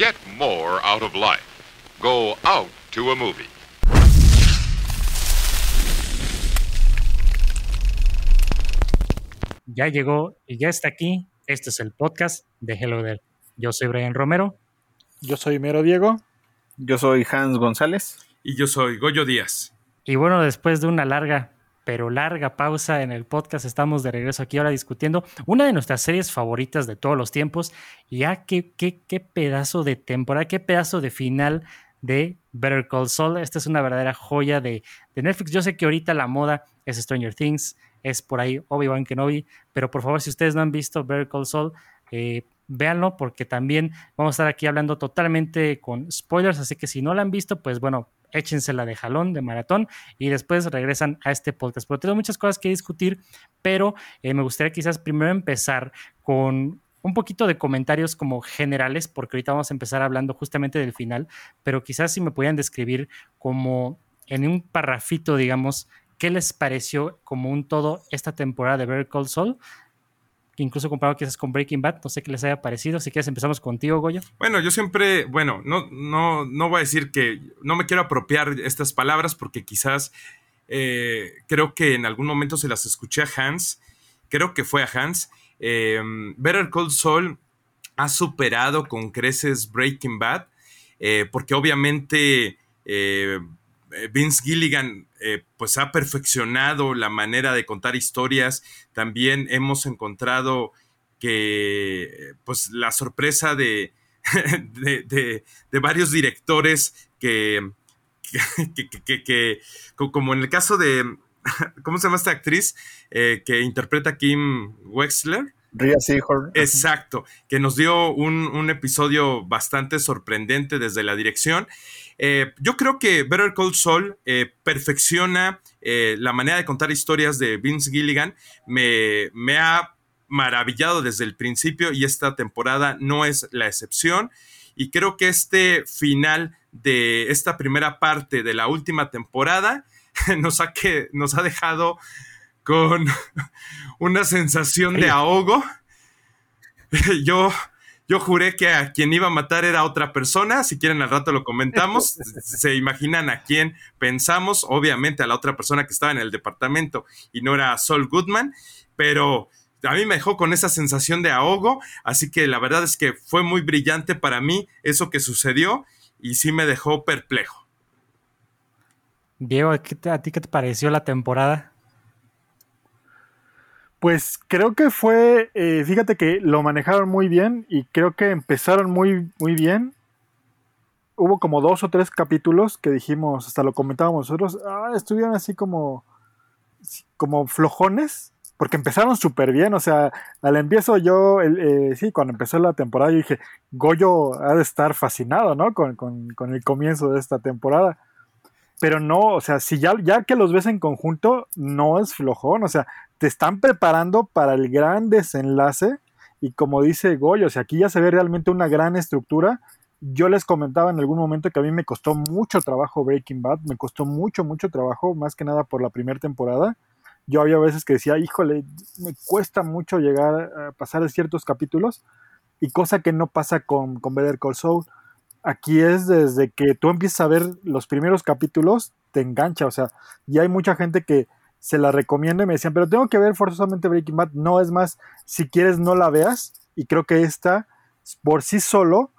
Get more out of life. Go out to a movie. Ya llegó y ya está aquí. Este es el podcast de Hello There. Yo soy Brian Romero. Yo soy Mero Diego. Yo soy Hans González. Y yo soy Goyo Díaz. Y bueno, después de una larga, pero larga pausa en el podcast, estamos de regreso aquí ahora discutiendo una de nuestras series favoritas de todos los tiempos. Ya qué, qué, qué pedazo de temporada, qué pedazo de final de Better Call Saul. Esta es una verdadera joya de, de Netflix. Yo sé que ahorita la moda es Stranger Things, es por ahí Obi-Wan Kenobi, pero por favor, si ustedes no han visto Better Call Saul, eh, véanlo porque también vamos a estar aquí hablando totalmente con spoilers, así que si no la han visto, pues bueno, échensela de jalón, de maratón, y después regresan a este podcast. Porque tengo muchas cosas que discutir, pero eh, me gustaría quizás primero empezar con un poquito de comentarios como generales, porque ahorita vamos a empezar hablando justamente del final, pero quizás si me pudieran describir como en un parrafito, digamos, qué les pareció como un todo esta temporada de Better Call Saul, incluso comparado quizás con Breaking Bad, no sé qué les haya parecido, si quieres empezamos contigo, Goya. Bueno, yo siempre, bueno, no, no, no voy a decir que no me quiero apropiar estas palabras porque quizás eh, creo que en algún momento se las escuché a Hans, creo que fue a Hans. Eh, Better Call Saul ha superado con creces Breaking Bad, eh, porque obviamente Vince Gilligan pues ha perfeccionado la manera de contar historias. También hemos encontrado que pues la sorpresa de, de, de, de varios directores que, que, que, que, como en el caso de, ¿cómo se llama esta actriz? Eh, que interpreta a Kim Wexler. Rhea Seahorn. Exacto, que nos dio un, un, episodio bastante sorprendente desde la dirección. Eh, yo creo que Better Call Saul eh, perfecciona eh, la manera de contar historias de Vince Gilligan. Me, me ha maravillado desde el principio y esta temporada no es la excepción. Y creo que este final de esta primera parte de la última temporada nos ha, que, nos ha dejado con una sensación de ahogo. Yo, yo juré que a quien iba a matar era otra persona. Si quieren, al rato lo comentamos. Se imaginan a quién pensamos. Obviamente a la otra persona que estaba en el departamento y no era Sol Goodman. Pero a mí me dejó con esa sensación de ahogo. Así que la verdad es que fue muy brillante para mí eso que sucedió y sí me dejó perplejo. Diego, ¿a ti qué te pareció la temporada? Pues creo que fue, eh, fíjate que lo manejaron muy bien y creo que empezaron muy, muy bien. Hubo como dos o tres capítulos que dijimos, hasta lo comentábamos nosotros, ah, estuvieron así como, como flojones, porque empezaron súper bien. O sea, al empiezo yo, eh, sí, cuando empezó la temporada, yo dije, Goyo ha de estar fascinado, ¿no? Con, con, con el comienzo de esta temporada pero no, o sea, si ya, ya que los ves en conjunto, no es flojón, o sea, te están preparando para el gran desenlace y como dice Goyo, o sea, aquí ya se ve realmente una gran estructura. Yo les comentaba en algún momento que a mí me costó mucho trabajo Breaking Bad, me costó mucho, mucho trabajo, más que nada por la primera temporada. Yo había veces que decía, híjole, me cuesta mucho llegar a pasar de ciertos capítulos y cosa que no pasa con, con Better Call Saul aquí es desde que tú empiezas a ver los primeros capítulos, te engancha, o sea, y hay mucha gente que se la recomienda y me decían, pero tengo que ver forzosamente Breaking Bad, no es más, si quieres no la veas, y creo que esta, por sí solo,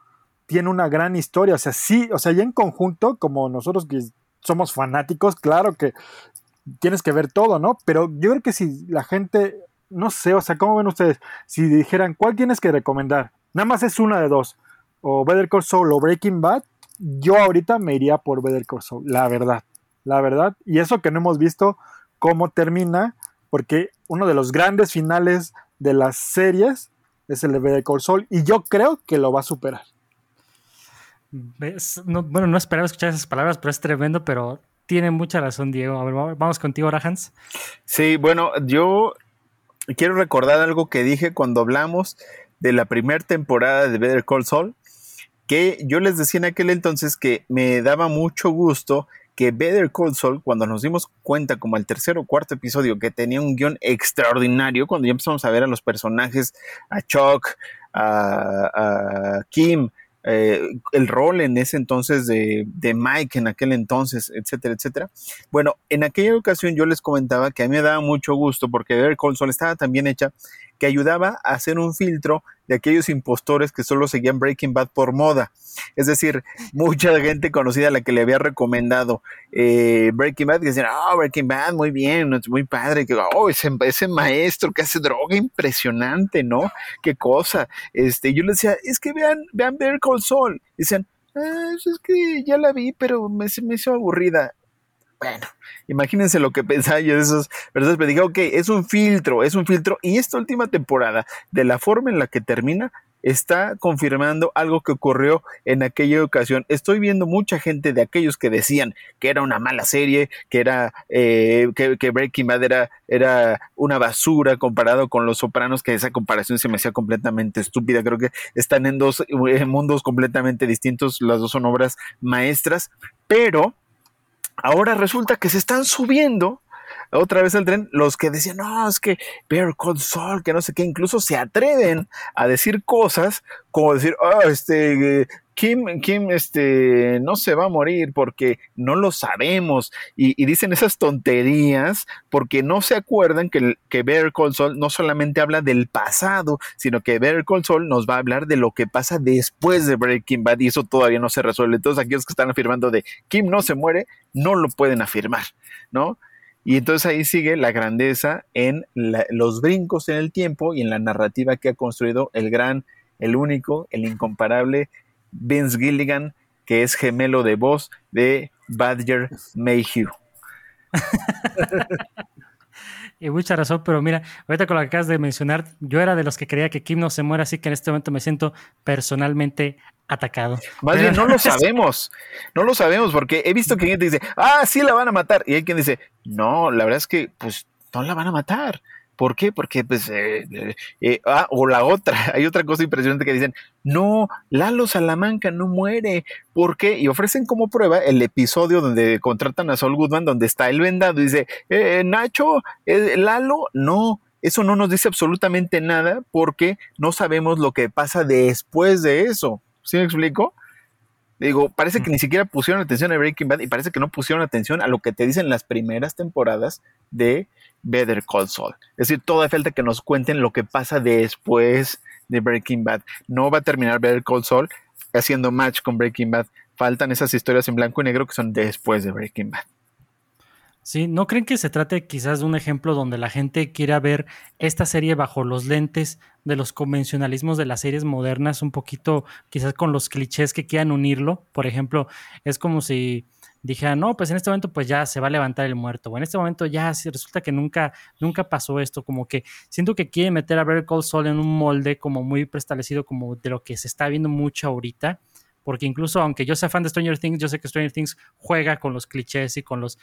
tiene una gran historia, o sea, sí, o sea, ya en conjunto, como nosotros que somos fanáticos, claro que tienes que ver todo, ¿no? Pero yo creo que si la gente, no sé, o sea, ¿cómo ven ustedes? Si dijeran, ¿cuál tienes que recomendar? Nada más es una de dos o Better Call Saul o Breaking Bad, yo ahorita me iría por Better Call Saul, la verdad, la verdad. Y eso que no hemos visto cómo termina, porque uno de los grandes finales de las series es el de Better Call Saul, y yo creo que lo va a superar. No, bueno, no esperaba escuchar esas palabras, pero es tremendo, pero tiene mucha razón, Diego. A ver, vamos contigo, ahora, Hans. Sí, bueno, yo quiero recordar algo que dije cuando hablamos de la primera temporada de Better Call Saul, que yo les decía en aquel entonces que me daba mucho gusto que Better Call Saul, cuando nos dimos cuenta como el tercer o cuarto episodio que tenía un guion extraordinario, cuando ya empezamos a ver a los personajes, a Chuck, a, Kim, eh, el rol en ese entonces de, Mike, en aquel entonces, etcétera, etcétera. Bueno, en aquella ocasión yo les comentaba que a mí me daba mucho gusto porque Ver Console estaba tan bien hecha que ayudaba a hacer un filtro de aquellos impostores que solo seguían Breaking Bad por moda. Es decir, mucha gente conocida a la que le había recomendado eh, Breaking Bad, que decían, oh, Breaking Bad, muy bien, muy padre, que, oh, ese, maestro que hace droga, impresionante, ¿no? Qué cosa. Este, yo le decía, es que vean, vean Soul. Y decían, ah, es que ya la vi, pero me, me hizo aburrida. Bueno, imagínense lo que pensaba yo de esos personas, pero dije, ok, es un filtro, es un filtro, y esta última temporada, de la forma en la que termina, está confirmando algo que ocurrió en aquella ocasión. Estoy viendo mucha gente de aquellos que decían que era una mala serie, que era eh, que, Breaking Bad era, era, una basura comparado con Los Sopranos, que esa comparación se me hacía completamente estúpida. Creo que están en dos mundos completamente distintos, las dos son obras maestras, pero Ahora resulta que se están subiendo otra vez al tren los que decían, no, es que Bear Cold Soul, que no sé qué, incluso se atreven a decir cosas como decir, oh, este, Kim, Kim, este, no se va a morir porque no lo sabemos. Y, dicen esas tonterías porque no se acuerdan que, que Bear Soul no solamente habla del pasado, sino que Bear Soul nos va a hablar de lo que pasa después de Breaking Bad y eso todavía no se resuelve. Todos aquellos que están afirmando de Kim no se muere, no lo pueden afirmar, ¿no? Y entonces ahí sigue la grandeza en los brincos en el tiempo y en la narrativa que ha construido el gran, el único, el incomparable Vince Gilligan, que es gemelo de voz de Badger Mayhew. y mucha razón, pero mira, ahorita con lo que acabas de mencionar, yo era de los que creía que Kim no se muera, así que en este momento me siento personalmente atacado. Más bien, no lo sabemos, no lo sabemos, porque he visto que gente dice, ah, sí la van a matar, y hay quien dice, no, la verdad es que, pues, no la van a matar. ¿Por qué? Porque, pues, eh, eh, eh, ah, o la otra, hay otra cosa impresionante que dicen, no, Lalo Salamanca no muere. ¿Por qué? Y ofrecen como prueba el episodio donde contratan a Saul Goodman, donde está el vendado, y dice, Nacho, Lalo, no, eso no nos dice absolutamente nada porque no sabemos lo que pasa después de eso. ¿Sí me explico? Digo, parece que ni siquiera pusieron atención a Breaking Bad y parece que no pusieron atención a lo que te dicen las primeras temporadas de Better Call Saul. Es decir, toda falta que nos cuenten lo que pasa después de Breaking Bad. No va a terminar Better Call Saul haciendo match con Breaking Bad. Faltan esas historias en blanco y negro que son después de Breaking Bad. Sí, ¿no creen que se trate quizás de un ejemplo donde la gente quiera ver esta serie bajo los lentes de los convencionalismos de las series modernas, un poquito quizás con los clichés que quieran unirlo? Por ejemplo, es como si dijera, no, pues en este momento pues ya se va a levantar el muerto, o en este momento ya si resulta que nunca, nunca pasó esto, como que siento que quieren meter a Better Call Saul en un molde como muy preestablecido como de lo que se está viendo mucho ahorita porque incluso aunque yo sea fan de Stranger Things, yo sé que Stranger Things juega con los clichés y con los,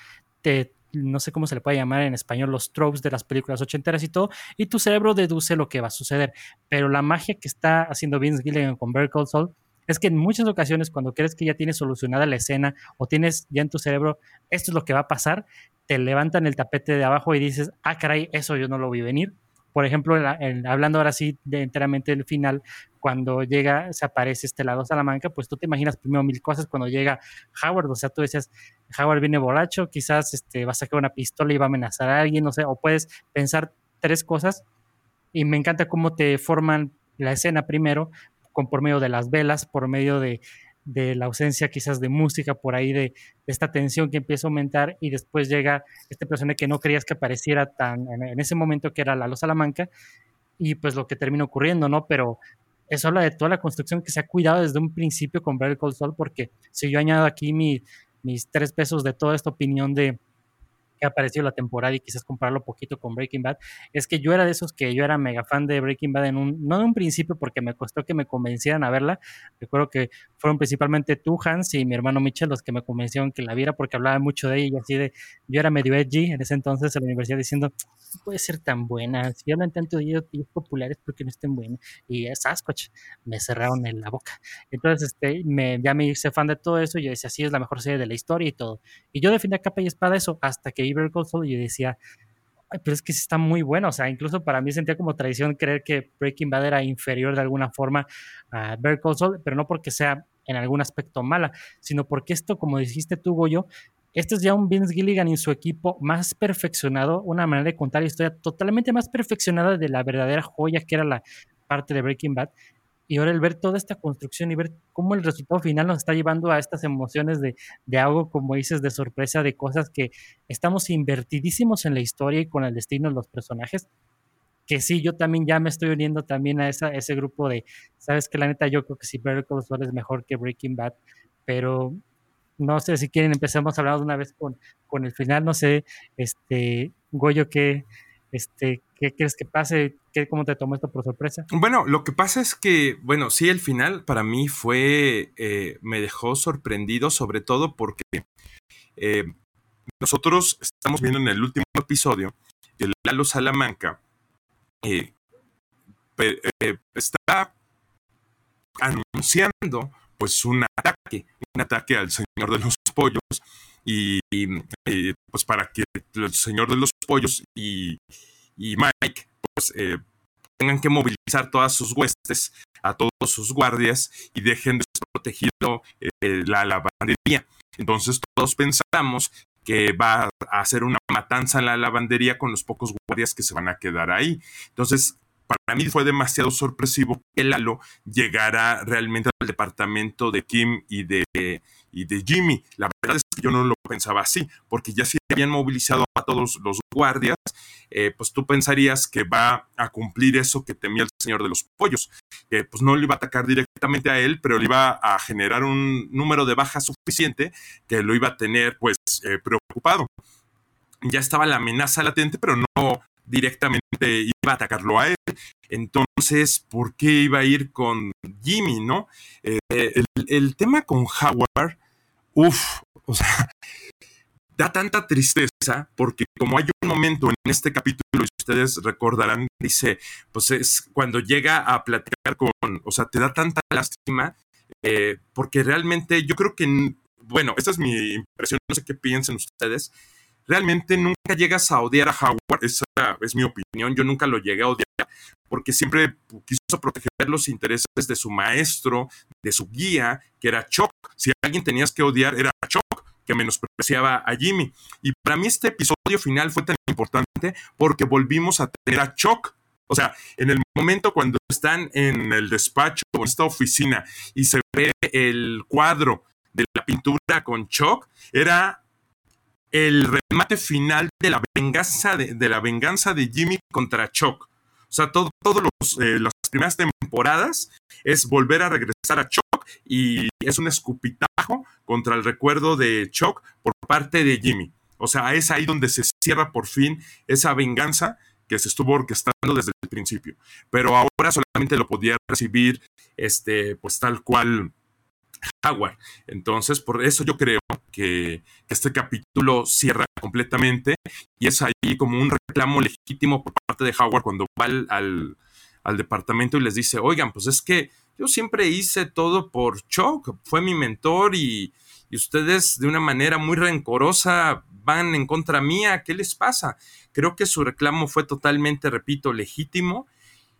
no sé cómo se le puede llamar en español, los tropes de las películas ochenteras y todo, y tu cerebro deduce lo que va a suceder. Pero la magia que está haciendo Vince Gilligan con Better Call es que en muchas ocasiones cuando crees que ya tienes solucionada la escena o tienes ya en tu cerebro esto es lo que va a pasar, te levantan el tapete de abajo y dices, ah, caray, eso yo no lo vi venir por ejemplo, hablando ahora sí enteramente del final, cuando llega, se aparece este lado Salamanca, pues tú te imaginas primero mil cosas cuando llega Howard, o sea, tú decías, Howard viene borracho, quizás este, va a sacar una pistola y va a amenazar a alguien, no sé, o puedes pensar tres cosas y me encanta cómo te forman la escena primero, con, por medio de las velas, por medio de, de la ausencia quizás de música por ahí, de, esta tensión que empieza a aumentar y después llega este personaje que no creías que apareciera tan en, ese momento que era Lalo Salamanca y pues lo que termina ocurriendo, ¿no? Pero eso habla de toda la construcción que se ha cuidado desde un principio con Better Call porque si yo añado aquí mis tres pesos de toda esta opinión de que ha aparecido la temporada y quizás compararlo poquito con Breaking Bad, es que yo era de esos que yo era mega fan de Breaking Bad en un, no en un principio porque me costó que me convencieran a verla, recuerdo que fueron principalmente tú, Hans, y mi hermano Mitchell los que me convencieron que la viera porque hablaba mucho de ella y así de, yo era medio edgy en ese entonces en la universidad diciendo, no puede ser tan buena, si hablan tanto de ellos, populares porque no estén buenos, y es Sasquatch, me cerraron en la boca. Entonces, este, me, ya me hice fan de todo eso y yo decía, sí, es la mejor serie de la historia y todo. Y yo defendía capa y espada eso hasta que Iber y yo decía, pero es que está muy bueno. O sea, incluso para mí sentía como tradición creer que Breaking Bad era inferior de alguna forma a Better pero no porque sea en algún aspecto mala, sino porque esto, como dijiste tú, Goyo, este es ya un Vince Gilligan y su equipo más perfeccionado, una manera de contar historia totalmente más perfeccionada de la verdadera joya que era la parte de Breaking Bad. Y ahora el ver toda esta construcción y ver cómo el resultado final nos está llevando a estas emociones de, de algo, como dices, de sorpresa, de cosas que estamos invertidísimos en la historia y con el destino de los personajes, que sí, yo también ya me estoy uniendo también a esa, ese grupo de, sabes que la neta yo creo que sí, Better Call Saul es mejor que Breaking Bad, pero no sé si quieren empezamos de una vez con, con el final, no sé, este, Goyo, ¿qué, este, ¿qué crees que pase? ¿Qué, ¿Cómo te tomó esto por sorpresa? Bueno, lo que pasa es que, bueno, sí, el final para mí fue, eh, me dejó sorprendido, sobre todo porque eh, nosotros estamos viendo en el último episodio que Lalo Salamanca eh, está anunciando pues un ataque, un ataque al Señor de los Pollos y, pues para que el Señor de los Pollos y, Mike pues eh, tengan que movilizar todas sus huestes a todos sus guardias y dejen desprotegido eh, la lavandería. Entonces todos pensamos que va a hacer una matanza en la lavandería con los pocos guardias que se van a quedar ahí. Entonces para mí fue demasiado sorpresivo que Lalo llegara realmente al departamento de Kim y de, y de Jimmy. La verdad es que yo no lo pensaba así, porque ya si habían movilizado a todos los guardias, eh, pues tú pensarías que va a cumplir eso que temía el señor de los pollos, que pues no le iba a atacar directamente a él, pero le iba a generar un número de bajas suficiente que lo iba a tener pues eh, preocupado. Ya estaba la amenaza latente, pero no directamente iba a atacarlo a él. Entonces, ¿por qué iba a ir con Jimmy, no? Eh, el, tema con Howard, uff, o sea, da tanta tristeza porque como hay un momento en este capítulo, y ustedes recordarán, dice, pues es cuando llega a platicar con, o sea, te da tanta lástima eh, porque realmente yo creo que, bueno, esta es mi impresión, no sé qué piensen ustedes, realmente nunca llegas a odiar a Howard, esa es mi opinión, yo nunca lo llegué a odiar porque siempre quiso proteger los intereses de su maestro, de su guía, que era Chuck. Si alguien tenías que odiar era Chuck, que menospreciaba a Jimmy. Y para mí este episodio final fue tan importante porque volvimos a tener a Chuck. O sea, en el momento cuando están en el despacho o en esta oficina y se ve el cuadro de la pintura con Chuck, era el remate final de la venganza de, la venganza de Jimmy contra Chuck. O sea, todas todo eh, las primeras temporadas es volver a regresar a Chuck y es un escupitajo contra el recuerdo de Chuck por parte de Jimmy. O sea, es ahí donde se cierra por fin esa venganza que se estuvo orquestando desde el principio. Pero ahora solamente lo podía recibir, este, pues tal cual Howard. Entonces, por eso yo creo que, este capítulo cierra completamente y es ahí como un reclamo legítimo por parte de Howard cuando va al, departamento y les dice, oigan, pues es que yo siempre hice todo por Chuck, fue mi mentor y, y ustedes de una manera muy rencorosa van en contra mía, ¿qué les pasa? Creo que su reclamo fue totalmente, repito, legítimo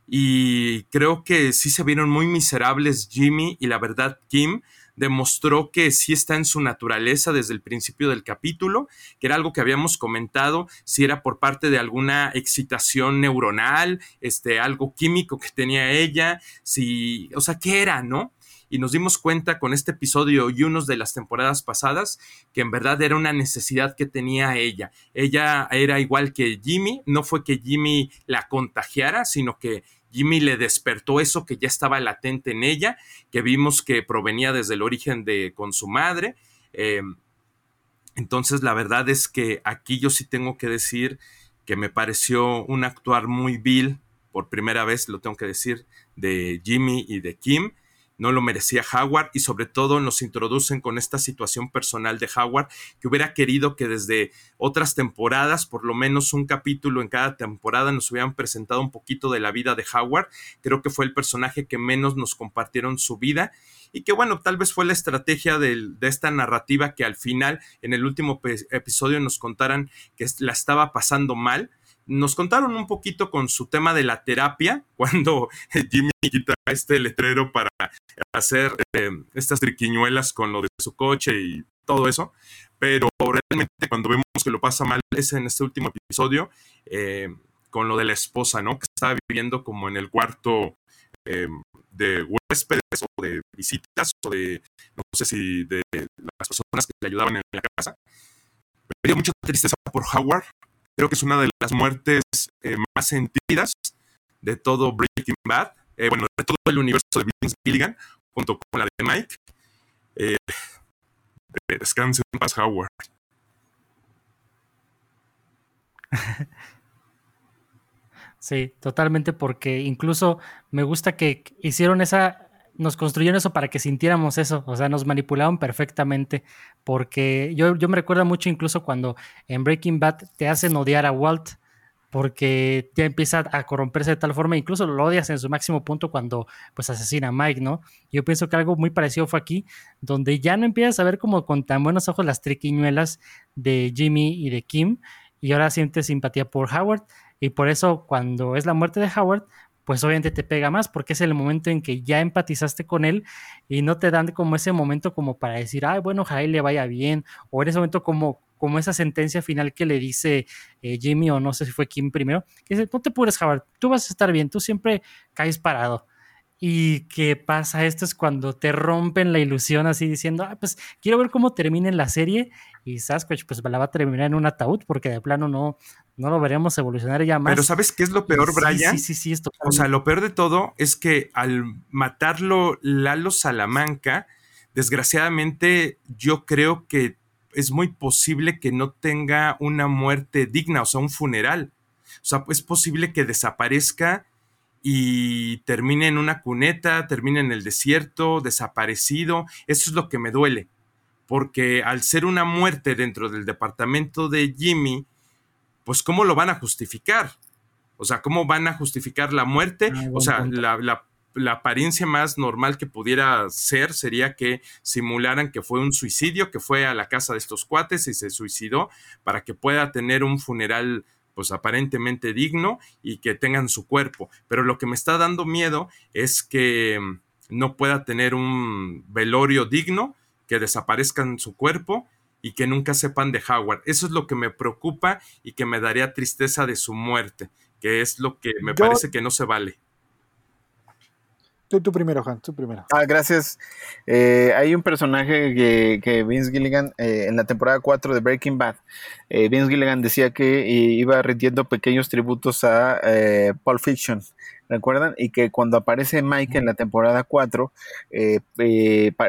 y creo que sí se vieron muy miserables Jimmy y la verdad Kim demostró que sí está en su naturaleza desde el principio del capítulo, que era algo que habíamos comentado, si era por parte de alguna excitación neuronal, este, algo químico que tenía ella, si, o sea, ¿qué era, no? y nos dimos cuenta con este episodio y unos de las temporadas pasadas que en verdad era una necesidad que tenía ella. Ella era igual que Jimmy, no fue que Jimmy la contagiara, sino que Jimmy le despertó eso que ya estaba latente en ella, que vimos que provenía desde el origen de con su madre. Eh, entonces, la verdad es que aquí yo sí tengo que decir que me pareció un actuar muy vil, por primera vez lo tengo que decir, de Jimmy y de Kim no lo merecía Howard y sobre todo nos introducen con esta situación personal de Howard que hubiera querido que desde otras temporadas, por lo menos un capítulo en cada temporada, nos hubieran presentado un poquito de la vida de Howard. Creo que fue el personaje que menos nos compartieron su vida y que bueno, tal vez fue la estrategia de, esta narrativa que al final, en el último episodio, nos contaran que la estaba pasando mal nos contaron un poquito con su tema de la terapia, cuando Jimmy quita este letrero para hacer eh, estas triquiñuelas con lo de su coche y todo eso, pero realmente cuando vemos que lo pasa mal es en este último episodio eh, con lo de la esposa, ¿no? Que estaba viviendo como en el cuarto eh, de huéspedes o de visitas o de, no sé si de las personas que le ayudaban en la casa. Me dio mucha tristeza por Howard. Creo que es una de las muertes eh, más sentidas de todo Breaking Bad. bueno, de todo el universo de Vince Gilligan, junto con la de Mike. Eh, descanse en paz, Howard. Sí, totalmente, porque incluso me gusta que hicieron esa, nos construyeron eso para que sintiéramos eso, o sea, nos manipularon perfectamente, porque yo, yo me recuerdo mucho incluso cuando en Breaking Bad te hacen odiar a Walt, porque ya empieza a corromperse de tal forma, incluso lo odias en su máximo punto cuando pues asesina a Mike, ¿no? Yo pienso que algo muy parecido fue aquí, donde ya no empiezas a ver como con tan buenos ojos las triquiñuelas de Jimmy y de Kim, y ahora sientes simpatía por Howard, y por eso cuando es la muerte de Howard, pues obviamente te pega más porque es el momento en que ya empatizaste con él y no te dan como ese momento como para decir, ay, bueno, ojalá le vaya bien, o en ese momento como, como esa sentencia final que le dice eh, Jimmy o no sé si fue Kim primero, que dice, no te pures, Howard, tú vas a estar bien, tú siempre caes parado. Y qué pasa esto es cuando te rompen la ilusión así diciendo, ah, pues quiero ver cómo termina la serie y Sasquatch pues la va a terminar en un ataúd porque de plano no, no lo veremos evolucionar ya más. Pero ¿sabes qué es lo peor, Brian? Sí, sí, sí, esto. O sea, lo peor de todo es que al matarlo Lalo Salamanca, desgraciadamente yo creo que es muy posible que no tenga una muerte digna, o sea, un funeral. O sea, es posible que desaparezca y termine en una cuneta, termine en el desierto, desaparecido. Eso es lo que me duele, porque al ser una muerte dentro del departamento de Jimmy, pues ¿cómo lo van a justificar? O sea, ¿cómo van a justificar la muerte? Ah, o sea, la, apariencia más normal que pudiera ser sería que simularan que fue un suicidio, que fue a la casa de estos cuates y se suicidó para que pueda tener un funeral pues aparentemente digno y que tengan su cuerpo. Pero lo que me está dando miedo es que mm, no pueda tener un velorio digno, que desaparezcan su cuerpo y que nunca sepan de Howard. Eso es lo que me preocupa y que me daría tristeza de su muerte, que es lo que me parece que no se vale. Tú, primero, Juan, tú primero. Ah, gracias. Eh, hay un personaje que, Vince Gilligan, eh, en la temporada 4 de Breaking Bad, eh, Vince Gilligan decía que iba rindiendo pequeños tributos a Pulp Fiction. ¿Recuerdan? Y que cuando aparece Mike en la temporada 4,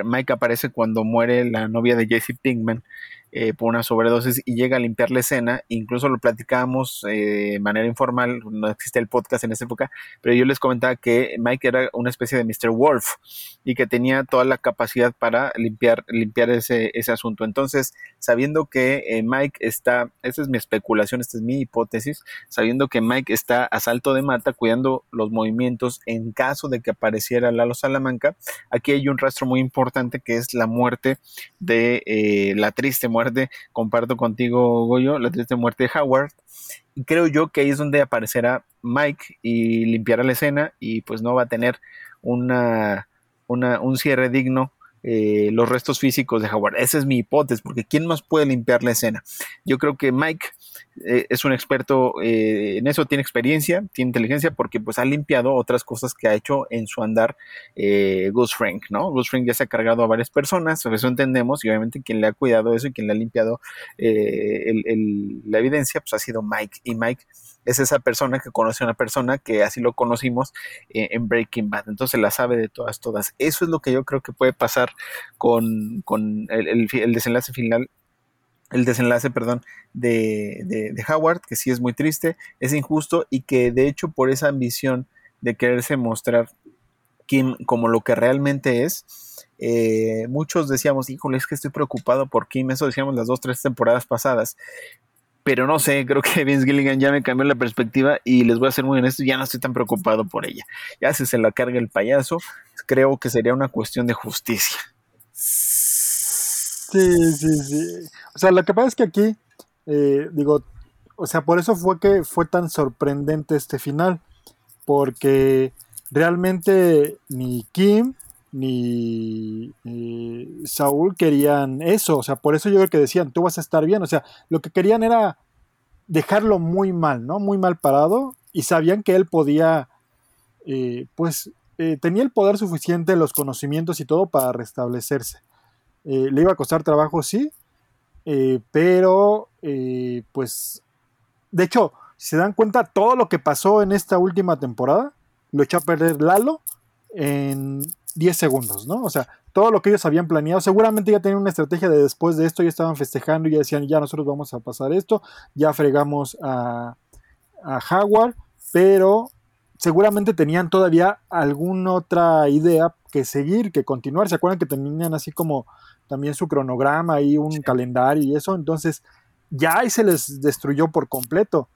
Mike aparece cuando muere la novia de Jesse Pinkman eh, por una sobredosis y llega a limpiar la escena. Incluso lo platicábamos eh, de manera informal, no existe el podcast en esa época, pero yo les comentaba que Mike era una especie de Mr. Wolf y que tenía toda la capacidad para limpiar, limpiar ese, ese asunto. Entonces, sabiendo que eh, Mike está, esa es mi especulación, esta es mi hipótesis, sabiendo que Mike está a salto de mata cuidando los movimientos en caso de que apareciera Lalo Salamanca, aquí hay un rastro muy importante que es la muerte de la triste muerte comparto contigo, Goyo, la triste muerte de Howard. Y creo yo que ahí es donde aparecerá Mike y limpiará la escena y pues no va a tener una, un cierre digno eh, los restos físicos de Howard. Esa es mi hipótesis, porque ¿quién más puede limpiar la escena? Yo creo que Mike eh, es un experto eh, en eso, tiene experiencia, tiene inteligencia, porque pues ha limpiado otras cosas que ha hecho en su andar Gus Frank, ¿no? Gus Frank ya se ha cargado a varias personas, eso entendemos, y obviamente quien le ha cuidado eso y quien le ha limpiado la evidencia, pues ha sido Mike, y Mike es esa persona que conoce a una persona que así lo conocimos eh, en Breaking Bad. Entonces la sabe de todas, todas. Eso es lo que yo creo que puede pasar con, el, desenlace final el desenlace, perdón, de, de, Howard, que sí es muy triste, es injusto y que de hecho por esa ambición de quererse mostrar Kim como lo que realmente es, eh, muchos decíamos, híjole, es que estoy preocupado por Kim, eso decíamos las dos, tres temporadas pasadas, pero no sé, creo que Vince Gilligan ya me cambió la perspectiva y les voy a ser muy honesto, ya no estoy tan preocupado por ella. Ya si se la carga el payaso, creo que sería una cuestión de justicia. Sí, sí, sí. O sea, lo que pasa es que aquí, eh, digo, o sea, por eso fue que fue tan sorprendente este final, porque realmente ni Kim ni Saúl querían eso, o sea, por eso yo creo que decían, tú vas a estar bien, o sea, lo que querían era dejarlo muy mal, ¿no? Muy mal parado y sabían que él podía, eh, pues, eh, tenía el poder suficiente, los conocimientos y todo para restablecerse. Eh, le iba a costar trabajo, sí, pero, pues, de hecho, si se dan cuenta, todo lo que pasó en esta última temporada lo echó a perder Lalo en 10 segundos, ¿no? O sea, todo lo que ellos habían planeado, seguramente ya tenían una estrategia de después de esto, ya estaban festejando y ya decían, ya nosotros vamos a pasar esto, ya fregamos a, a Howard, pero seguramente tenían todavía alguna otra idea que seguir, que continuar. ¿Se acuerdan que tenían así como también su cronograma y un calendario y eso? Entonces, ya ahí se les destruyó por completo.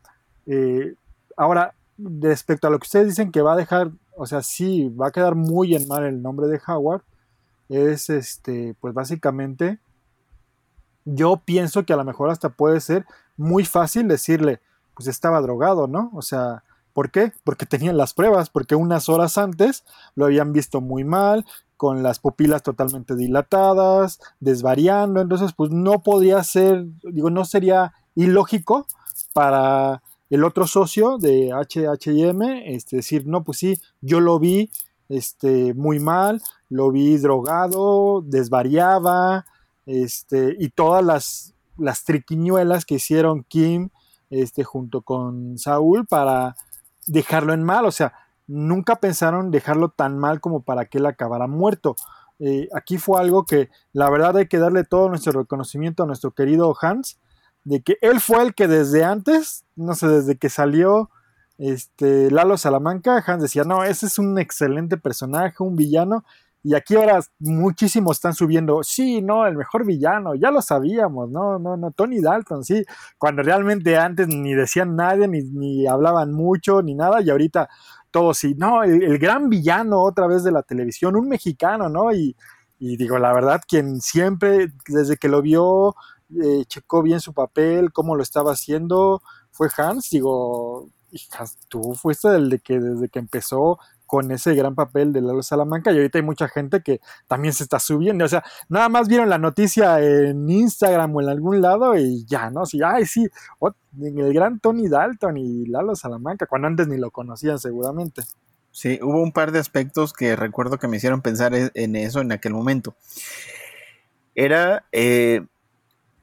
Eh, ahora, respecto a lo que ustedes dicen que va a dejar o sea, sí, va a quedar muy en mal el nombre de Howard. Es este, pues básicamente, yo pienso que a lo mejor hasta puede ser muy fácil decirle, pues estaba drogado, ¿no? O sea, ¿por qué? Porque tenían las pruebas, porque unas horas antes lo habían visto muy mal, con las pupilas totalmente dilatadas, desvariando, entonces pues no podía ser, digo, no sería ilógico para el otro socio de HHM, este, decir, no, pues sí, yo lo vi este, muy mal, lo vi drogado, desvariaba, este, y todas las, las triquiñuelas que hicieron Kim este, junto con Saúl para dejarlo en mal, o sea, nunca pensaron dejarlo tan mal como para que él acabara muerto. Eh, aquí fue algo que la verdad hay que darle todo nuestro reconocimiento a nuestro querido Hans, de que él fue el que desde antes, no sé, desde que salió este, Lalo Salamanca, Hans decía, no, ese es un excelente personaje, un villano, y aquí ahora muchísimos están subiendo, sí, no, el mejor villano, ya lo sabíamos, no, no, no, Tony Dalton, sí, cuando realmente antes ni decían nadie, ni, ni hablaban mucho, ni nada, y ahorita todos sí, no, el, gran villano otra vez de la televisión, un mexicano, ¿no? Y, y digo, la verdad, quien siempre, desde que lo vio, eh, checó bien su papel, cómo lo estaba haciendo, fue Hans, digo, tú fuiste el de que desde que empezó con ese gran papel de Lalo Salamanca y ahorita hay mucha gente que también se está subiendo, o sea, nada más vieron la noticia en Instagram o en algún lado y ya, ¿no? Sí, ay, sí, el gran Tony Dalton y Lalo Salamanca, cuando antes ni lo conocían seguramente. Sí, hubo un par de aspectos que recuerdo que me hicieron pensar e, en eso en aquel momento. Era eh,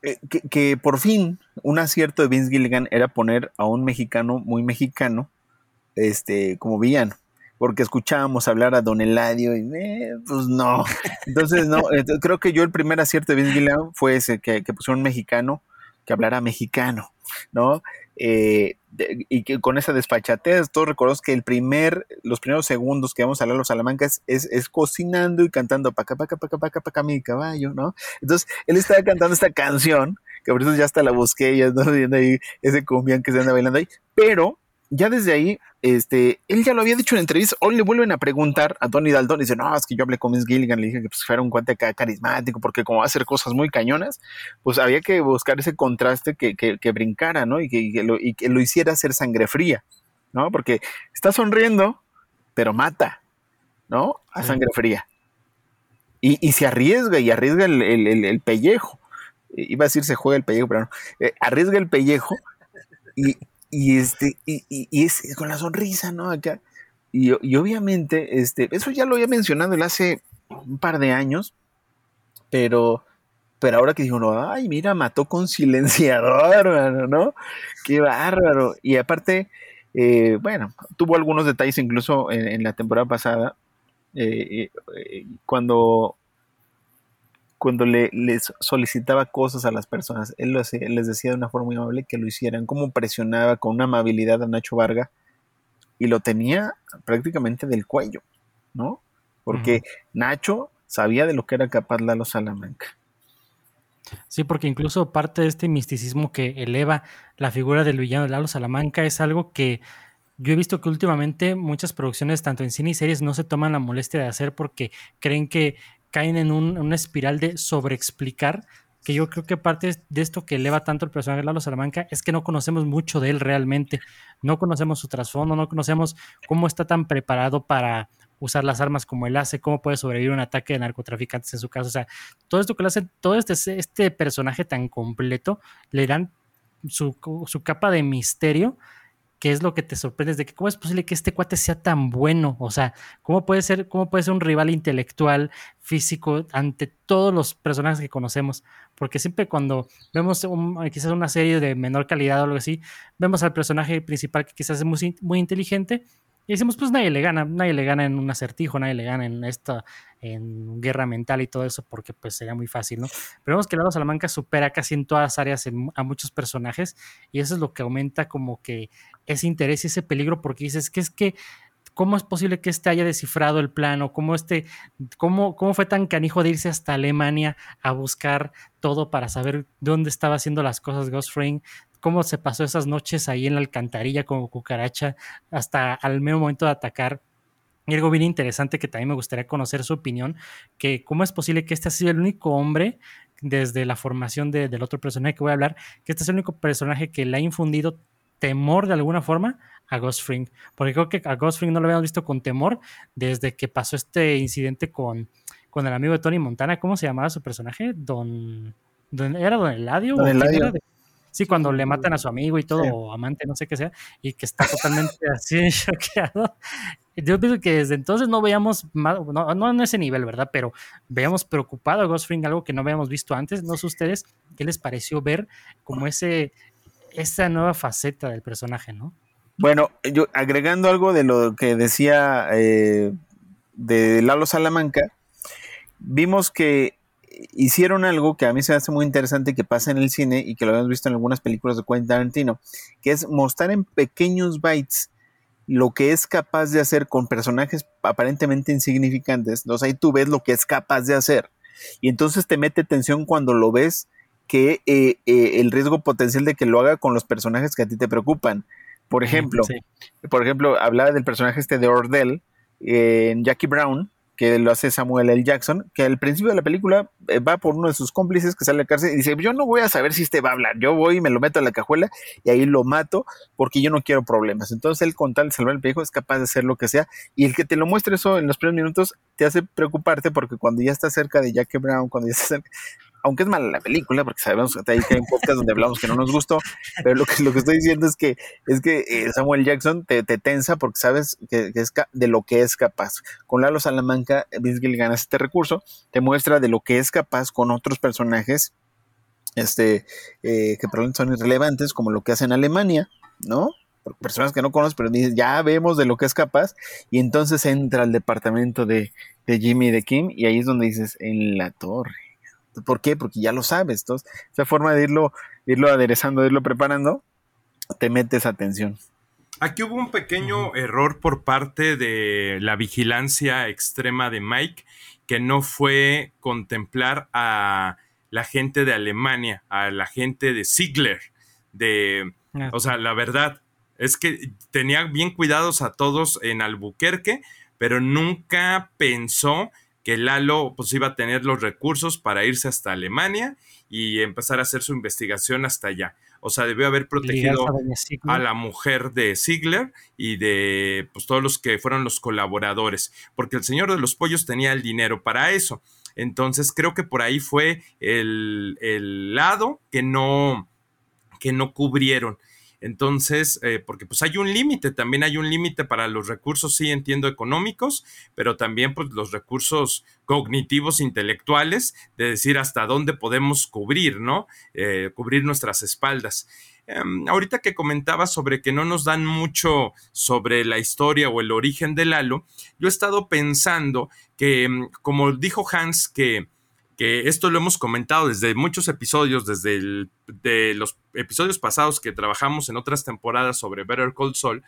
eh, que, por fin un acierto de Vince Gilligan era poner a un mexicano muy mexicano este, como villano. Porque escuchábamos hablar a Don Eladio y eh, pues no. Entonces, no, creo que yo el primer acierto de Vince Gilligan fue ese, que, que pusieron un mexicano que hablara mexicano, ¿no? Eh, y que con esa desfachatez, todos recordamos que el primer, los primeros segundos que vamos a hablar los salamancas es, es cocinando y cantando paca, paca, paca, paca, paca, mi caballo, ¿no? Entonces, él estaba cantando esta canción, que por eso ya hasta la busqué, ya ando viendo ahí ese cumbián que se anda bailando ahí, pero ya desde ahí, este, él ya lo había dicho en entrevista, hoy le vuelven a preguntar a Tony Dalton, y dice, no, es que yo hablé con Miss Gilligan, le dije que pues fuera un cuate carismático, porque como va a hacer cosas muy cañonas, pues había que buscar ese contraste que, que, brincara, ¿no? Y que, lo, y que lo hiciera hacer sangre fría, ¿no? Porque está sonriendo, pero mata, ¿no? A sangre fría. Y, y, se arriesga, y arriesga el, el, el, pellejo. Iba a decir se juega el pellejo, pero no. Eh, arriesga el pellejo y, y este, y, y, es con la sonrisa, ¿no? Acá. Y, y, obviamente, este, eso ya lo había mencionado él hace un par de años, pero, pero ahora que dijo, no, ay, mira, mató con silenciador, ¿no? Qué bárbaro. Y aparte, eh, bueno, tuvo algunos detalles incluso en, la temporada pasada, eh, eh, cuando cuando le, les solicitaba cosas a las personas, él les decía de una forma muy amable que lo hicieran, como presionaba con una amabilidad a Nacho Varga y lo tenía prácticamente del cuello, ¿no? Porque Nacho sabía de lo que era capaz Lalo Salamanca. Sí, porque incluso parte de este misticismo que eleva la figura del villano de Lalo Salamanca es algo que yo he visto que últimamente muchas producciones, tanto en cine y series, no se toman la molestia de hacer porque creen que caen en una espiral de sobreexplicar que yo creo que parte de esto que eleva tanto el personaje de Lalo Salamanca es que no conocemos mucho de él realmente, no conocemos su trasfondo, no conocemos cómo está tan preparado para usar las armas como él hace, cómo puede sobrevivir un ataque de narcotraficantes en su caso, o sea, todo esto que le hace, todo este, este personaje tan completo, le dan su, su capa de misterio que es lo que te sorprende, de que cómo es posible que este cuate sea tan bueno, o sea, cómo puede ser, cómo puede ser un rival intelectual, físico, ante todos los personajes que conocemos, porque siempre cuando vemos quizás una serie de menor calidad o algo así, vemos al personaje principal que quizás es muy, muy inteligente, y decimos, pues nadie le gana, nadie le gana en un acertijo, nadie le gana en esta, en guerra mental y todo eso, porque pues sería muy fácil, ¿no? Pero vemos que Lado Salamanca supera casi en todas áreas a muchos personajes, y eso es lo que aumenta como que ese interés y ese peligro, porque dices que es que ¿cómo es posible que este haya descifrado el plano? ¿Cómo, este, cómo, ¿Cómo fue tan canijo de irse hasta Alemania a buscar todo para saber dónde estaba haciendo las cosas Ghost Fring? Cómo se pasó esas noches ahí en la alcantarilla como cucaracha hasta al medio momento de atacar. Y algo bien interesante que también me gustaría conocer su opinión, que cómo es posible que este ha sido el único hombre desde la formación del otro personaje que voy a hablar, que este es el único personaje que le ha infundido temor de alguna forma a Ghost Fring, porque creo que a Ghost Fring no lo habíamos visto con temor desde que pasó este incidente con, con el amigo de Tony Montana, ¿cómo se llamaba su personaje? Don, ¿Era Don Eladio? Don Eladio. Sí, cuando le matan a su amigo y todo, o amante, no sé qué sea, y que está totalmente así choqueado. Yo pienso que desde entonces no veíamos, más, no, no en ese nivel, ¿verdad? Pero veíamos preocupado a Ghost Fring, algo que no habíamos visto antes. No sé ustedes qué les pareció ver como ese, esa nueva faceta del personaje, ¿no? Bueno, yo agregando algo de lo que decía eh, de Lalo Salamanca, vimos que hicieron algo que a mí se me hace muy interesante que pasa en el cine y que lo habíamos visto en algunas películas de Quentin Tarantino, que es mostrar en pequeños bytes lo que es capaz de hacer con personajes aparentemente insignificantes. Entonces ahí tú ves lo que es capaz de hacer. Y entonces te mete tensión cuando lo ves que eh, eh, el riesgo potencial de que lo haga con los personajes que a ti te preocupan. Por ejemplo, por ejemplo, hablaba del personaje este de Ordell eh, en Jackie Brown, que lo hace Samuel L. Jackson, que al principio de la película eh, va por uno de sus cómplices que sale a la cárcel y dice, yo no voy a saber si este va a hablar, yo voy y me lo meto a la cajuela y ahí lo mato porque yo no quiero problemas. Entonces él con tal de salvar el pellejo es capaz de hacer lo que sea y el que te lo muestre eso en los primeros minutos te hace preocuparte porque cuando ya está cerca de Jackie Brown, cuando ya está cerca, aunque es mala la película, porque sabemos que hay un podcast donde hablamos que no nos gustó, pero lo que, lo que estoy diciendo es que, es que eh, Samuel Jackson te, tensa porque sabes que, es de lo que es capaz. Con Lalo Salamanca, Vince Gilligan hace este recurso, te muestra de lo que es capaz con otros personajes este, eh, que probablemente son irrelevantes, como lo que hace en Alemania, ¿no? personas que no conoces, pero dices, ya vemos de lo que es capaz, y entonces entra al departamento de, de Jimmy y de Kim, y ahí es donde dices, en la torre ¿Por qué? Porque ya lo sabes. Entonces, esa forma de irlo, irlo aderezando, de irlo preparando, te metes atención. Aquí hubo un pequeño error por parte de la vigilancia extrema de Mike, que no fue contemplar a la gente de Alemania, a la gente de Ziegler, de, ah. o sea, la verdad es que tenía bien cuidados a todos en Albuquerque, pero nunca pensó que Lalo pues iba a tener los recursos para irse hasta Alemania y empezar a hacer su investigación hasta allá. O sea, debió haber protegido a la mujer de Ziegler y de pues, todos los que fueron los colaboradores, porque el señor de los pollos tenía el dinero para eso. Entonces creo que por ahí fue el, el lado que no, que no cubrieron. Entonces, eh, porque pues hay un límite, también hay un límite para los recursos, sí entiendo, económicos, pero también pues los recursos cognitivos, intelectuales, de decir hasta dónde podemos cubrir, ¿no? Eh, cubrir nuestras espaldas. Em, ahorita que comentaba sobre que no nos dan mucho sobre la historia o el origen de Lalo, yo he estado pensando que, em, como dijo Hans, que que esto lo hemos comentado desde muchos episodios, desde de los episodios pasados que trabajamos en otras temporadas sobre Better Call Saul,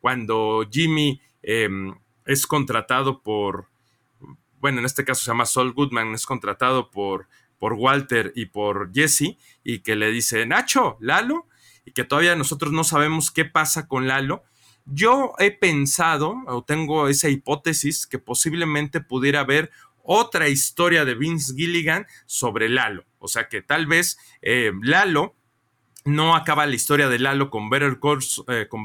cuando Jimmy em, es contratado por, bueno, en este caso se llama Saul Goodman, es contratado por, por Walter y por Jesse, y que le dice, Nacho, Lalo, y que todavía nosotros no sabemos qué pasa con Lalo. Yo he pensado, o tengo esa hipótesis, que posiblemente pudiera haber otra historia de Vince Gilligan sobre Lalo. O sea que tal vez eh, Lalo no acaba la historia de Lalo con Better, Call, eh, con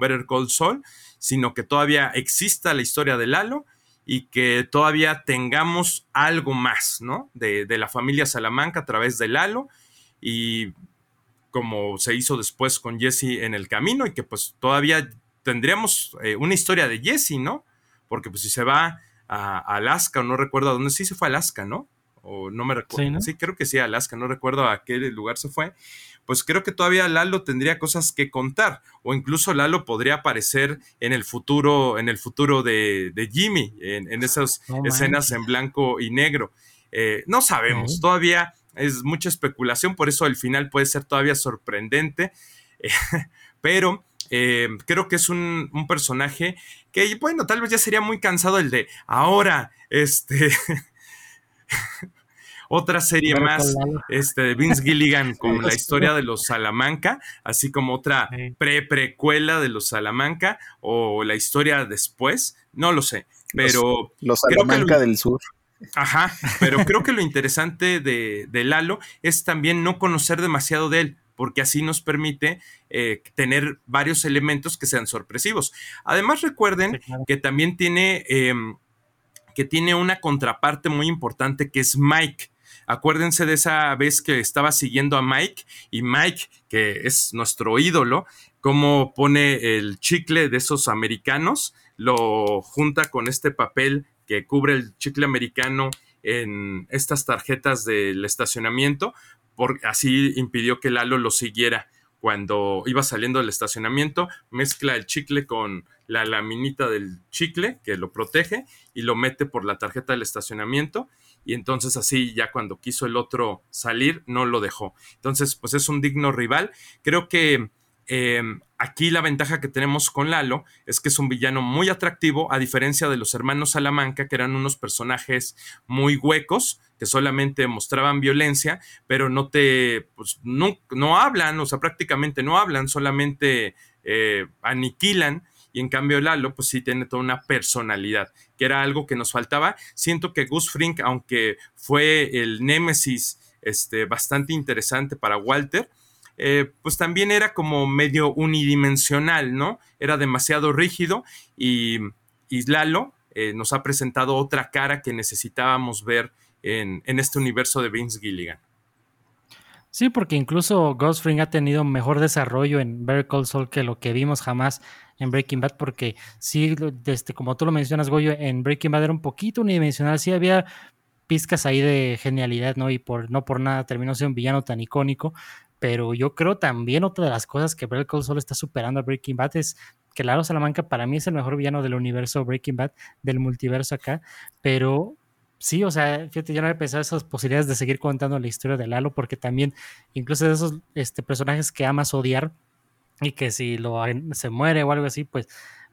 sino que todavía exista la historia de Lalo y que todavía tengamos algo más, ¿no? De, la familia Salamanca a través de Lalo y como se hizo después con Jesse en el camino y que pues todavía tendríamos eh, una historia de Jesse, ¿no? Porque pues si se va a, Alaska o no recuerdo a dónde, sí se fue a Alaska, ¿no? O no me recuerdo. sí, creo que sí, a Alaska, no recuerdo a qué lugar se fue pues creo que todavía Lalo tendría cosas que contar o incluso Lalo podría aparecer en el futuro, en el futuro de, Jimmy, en, esas escenas en blanco y negro. Eh, no sabemos, todavía es mucha especulación, por eso el final puede ser todavía sorprendente, pero eh, creo que es un, un, personaje que, bueno, tal vez ya sería muy cansado el de ahora, este... otra serie más este, de Vince Gilligan con la historia de los Salamanca, así como otra pre-precuela de los Salamanca o la historia después, no lo sé, pero... Los, Salamanca del Sur. Ajá, pero creo que lo interesante de, Lalo es también no conocer demasiado de él, porque así nos permite eh, tener varios elementos que sean sorpresivos. Además, recuerden que también tiene, em, que tiene una contraparte muy importante que es Mike. Acuérdense de esa vez que estaba siguiendo a Mike y Mike, que es nuestro ídolo, cómo pone el chicle de esos americanos, lo junta con este papel que cubre el chicle americano en estas tarjetas del estacionamiento, así impidió que Lalo lo siguiera cuando iba saliendo del estacionamiento, mezcla el chicle con la laminita del chicle que lo protege y lo mete por la tarjeta del estacionamiento y entonces así ya cuando quiso el otro salir no lo dejó. Entonces pues es un digno rival. Creo que em, aquí la ventaja que tenemos con Lalo es que es un villano muy atractivo a diferencia de los hermanos Salamanca que eran unos personajes muy huecos que solamente mostraban violencia pero no te pues no, no hablan o sea prácticamente no hablan solamente eh, aniquilan y en cambio Lalo, pues sí tiene toda una personalidad, que era algo que nos faltaba. Siento que Gus Frink, aunque fue el némesis este, bastante interesante para Walter, eh, pues también era como medio unidimensional, ¿no? Era demasiado rígido y, Lalo eh, nos ha presentado otra cara que necesitábamos ver en, en este universo de Vince Gilligan. Sí, porque incluso Ghost ha tenido mejor desarrollo en Better Call Saul que lo que vimos jamás en Breaking Bad, porque sí, desde, como tú lo mencionas, Goyo, en Breaking Bad era un poquito unidimensional, sí había pizcas ahí de genialidad, ¿no? Y por no por nada terminó siendo un villano tan icónico, pero yo creo también otra de las cosas que Better Call Saul está superando a Breaking Bad es que Laro Salamanca para mí es el mejor villano del universo Breaking Bad, del multiverso acá, pero sí, o sea, fíjate, yo no había pensado esas posibilidades de seguir contando la historia de Lalo, porque también, incluso de esos este, personajes que amas odiar y que si lo se muere o algo así, pues,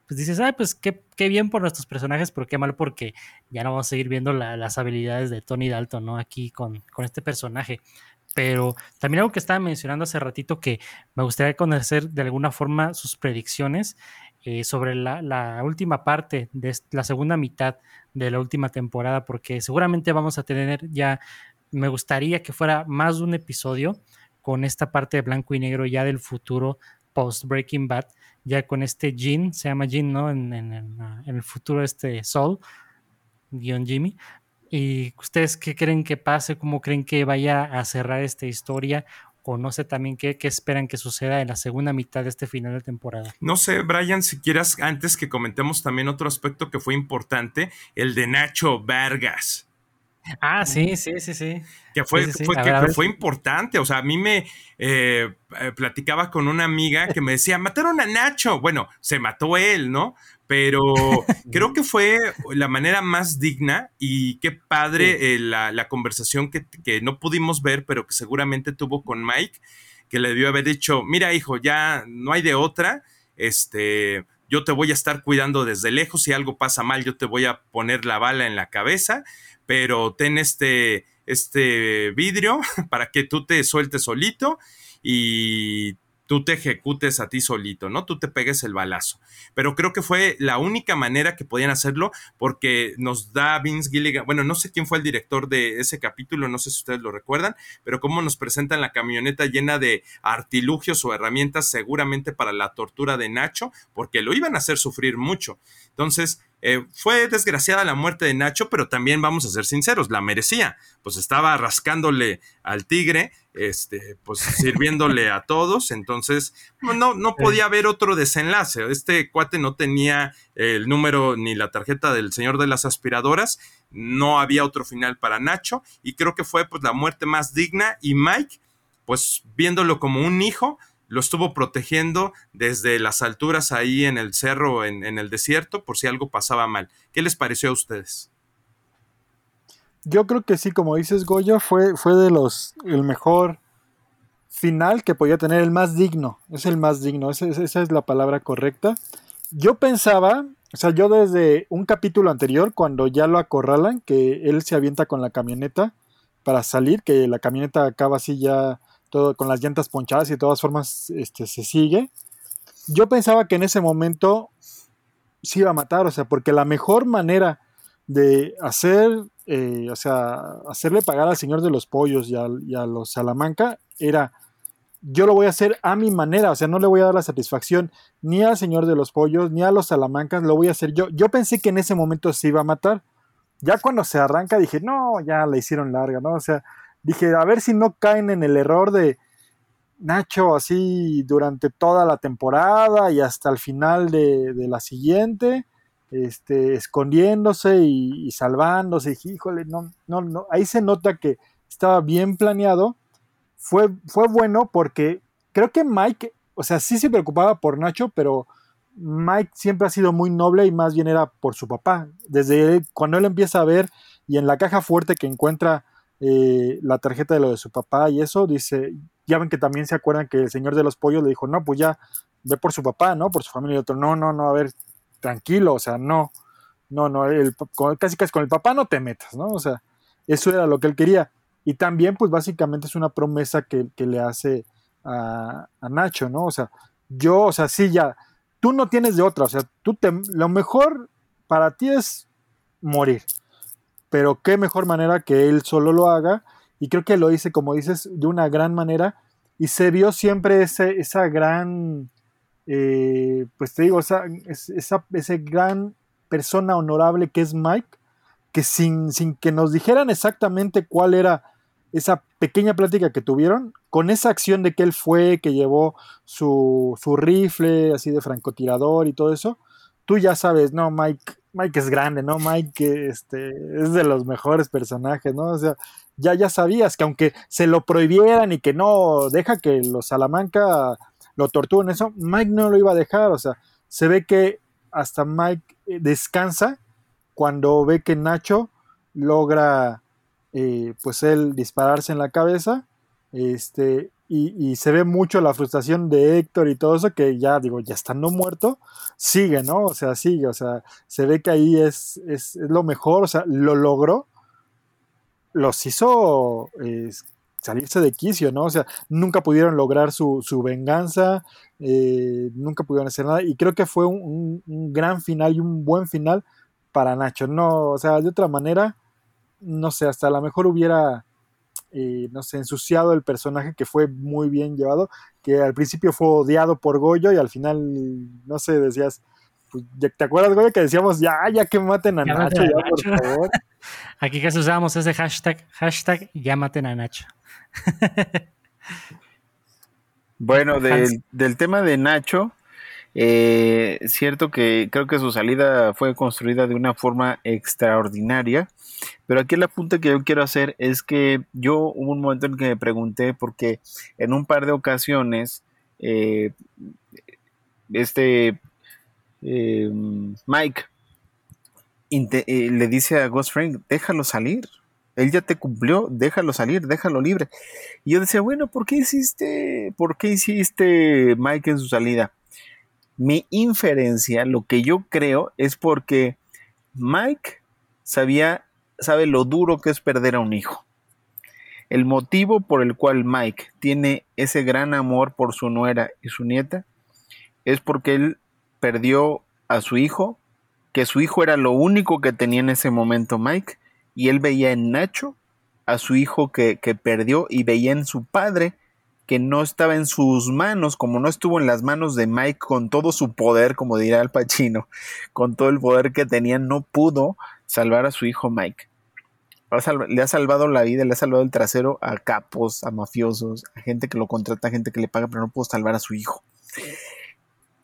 pues dices, ah, pues qué, qué, bien por nuestros personajes, pero qué mal porque ya no vamos a seguir viendo las habilidades de Tony Dalton, ¿no? Aquí con, con este personaje. Pero también algo que estaba mencionando hace ratito que me gustaría conocer de alguna forma sus predicciones eh, sobre la, última parte de la segunda mitad de la última temporada, porque seguramente vamos a tener ya, me gustaría que fuera más de un episodio con esta parte de blanco y negro ya del futuro post Breaking Bad, ya con este Jean, se llama Jean, ¿no? En, en, el futuro este Sol, guion Jimmy. ¿Y ustedes qué creen que pase? ¿Cómo creen que vaya a cerrar esta historia? o no sé también qué, qué, esperan que suceda en la segunda mitad de este final de temporada. No sé, Brian, si quieras, antes que comentemos también otro aspecto que fue importante, el de Nacho Vargas. Ah, sí, sí, sí, sí. Que fue, que, fue importante. O sea, a mí me eh, eh, platicaba con una amiga que me decía, mataron a Nacho. Bueno, se mató él, ¿no? pero creo que fue la manera más digna y qué padre eh, la, conversación que, no pudimos ver, pero que seguramente tuvo con Mike, que le debió haber dicho, mira hijo, ya no hay de otra, este, yo te voy a estar cuidando desde lejos, si algo pasa mal yo te voy a poner la bala en la cabeza, pero ten este, este vidrio para que tú te sueltes solito y tú te ejecutes a ti solito, ¿no? Tú te pegues el balazo. Pero creo que fue la única manera que podían hacerlo porque nos da Vince Gilligan, bueno, no sé quién fue el director de ese capítulo, no sé si ustedes lo recuerdan, pero cómo nos presentan la camioneta llena de artilugios o herramientas seguramente para la tortura de Nacho, porque lo iban a hacer sufrir mucho. Entonces, eh, fue desgraciada la muerte de Nacho, pero también vamos a ser sinceros, la merecía. Pues estaba rascándole al tigre, este, pues sirviéndole a todos, entonces no, no podía haber otro desenlace. Este cuate no tenía el número ni la tarjeta del señor de las aspiradoras, no había otro final para Nacho, y creo que fue pues la muerte más digna. Y Mike, pues viéndolo como un hijo, lo estuvo protegiendo desde las alturas ahí en el cerro, en, en, el desierto, por si algo pasaba mal. ¿Qué les pareció a ustedes? Yo creo que sí, como dices Goya, fue, fue de los el mejor final que podía tener, el más digno. Es el más digno, esa, esa es la palabra correcta. Yo pensaba, o sea, yo desde un capítulo anterior, cuando ya lo acorralan, que él se avienta con la camioneta para salir, que la camioneta acaba así ya todo con las llantas ponchadas y de todas formas este, se sigue. Yo pensaba que en ese momento se iba a matar, o sea, porque la mejor manera de hacer, eh, o sea, hacerle pagar al Señor de los Pollos y a, y los Salamanca era, yo lo voy a hacer a mi manera, o sea, no le voy a dar la satisfacción ni al Señor de los Pollos ni a los Salamancas, lo voy a hacer yo. Yo pensé que en ese momento se iba a matar. Ya cuando se arranca dije, no, ya la hicieron larga, ¿no? O sea, dije, a ver si no caen en el error de Nacho así durante toda la temporada y hasta el final de, de la siguiente, este, escondiéndose y, salvándose. Y, híjole, no, no, no, ahí se nota que estaba bien planeado. Fue, fue bueno porque creo que Mike, o sea, sí se preocupaba por Nacho, pero Mike siempre ha sido muy noble y más bien era por su papá. Desde cuando él empieza a ver y en la caja fuerte que encuentra eh, la tarjeta de lo de su papá y eso, dice, ya ven que también se acuerdan que el señor de los pollos le dijo, no, pues ya, ve por su papá, ¿no? Por su familia y otro, no, no, no, a ver, tranquilo, o sea, no, no, no, el, casi casi con el papá no te metas, ¿no? O sea, eso era lo que él quería. Y también, pues básicamente es una promesa que, que le hace a, a, Nacho, ¿no? O sea, yo, o sea, sí, ya, tú no tienes de otra, o sea, tú te, lo mejor para ti es morir pero qué mejor manera que él solo lo haga. Y creo que lo hice, como dices, de una gran manera. Y se vio siempre ese, esa gran, eh, pues te digo, esa, esa, ese gran persona honorable que es Mike, que sin, sin que nos dijeran exactamente cuál era esa pequeña plática que tuvieron, con esa acción de que él fue, que llevó su, su rifle así de francotirador y todo eso, tú ya sabes, no, Mike, Mike es grande, ¿no? Mike este, es de los mejores personajes, ¿no? O sea, ya, ya sabías que aunque se lo prohibieran y que no, deja que los Salamanca lo torturen, eso, Mike no lo iba a dejar, o sea, se ve que hasta Mike eh, descansa cuando ve que Nacho logra, eh, pues él dispararse en la cabeza, este, y, se ve mucho la frustración de Héctor y todo eso, que ya digo, ya estando muerto, sigue, ¿no? O sea, sigue, o sea, se ve que ahí es, es, es lo mejor, o sea, lo logró, los hizo eh, salirse de quicio, ¿no? O sea, nunca pudieron lograr su, su venganza, eh, nunca pudieron hacer nada, y creo que fue un, un, un gran final y un buen final para Nacho, no, o sea, de otra manera, no sé, hasta a lo mejor hubiera eh, no sé, ensuciado el personaje que fue muy bien llevado, que al principio fue odiado por Goyo y al final, no sé, decías, pues, ¿te acuerdas, Goyo, que decíamos, ya, ya que maten a ya Nacho, ya, Nacho. por favor? Aquí que usábamos ese hashtag, hashtag, ya maten a Nacho. bueno, del, del tema de Nacho, eh, cierto que creo que su salida fue construida de una forma extraordinaria, pero aquí el apunte que yo quiero hacer es que yo hubo un momento en que me pregunté porque en un par de ocasiones eh, este eh, Mike eh, le dice a Ghost Frank, déjalo salir, él ya te cumplió, déjalo salir, déjalo libre. Y yo decía, bueno, ¿por qué hiciste, por qué hiciste Mike en su salida? Mi inferencia, lo que yo creo, es porque Mike sabía, sabe lo duro que es perder a un hijo. El motivo por el cual Mike tiene ese gran amor por su nuera y su nieta es porque él perdió a su hijo, que su hijo era lo único que tenía en ese momento Mike, y él veía en Nacho a su hijo que, que perdió y veía en su padre que no estaba en sus manos, como no estuvo en las manos de Mike con todo su poder, como dirá el Pachino, con todo el poder que tenía, no pudo salvar a su hijo Mike. Le ha salvado la vida, le ha salvado el trasero a capos, a mafiosos, a gente que lo contrata, a gente que le paga, pero no pudo salvar a su hijo.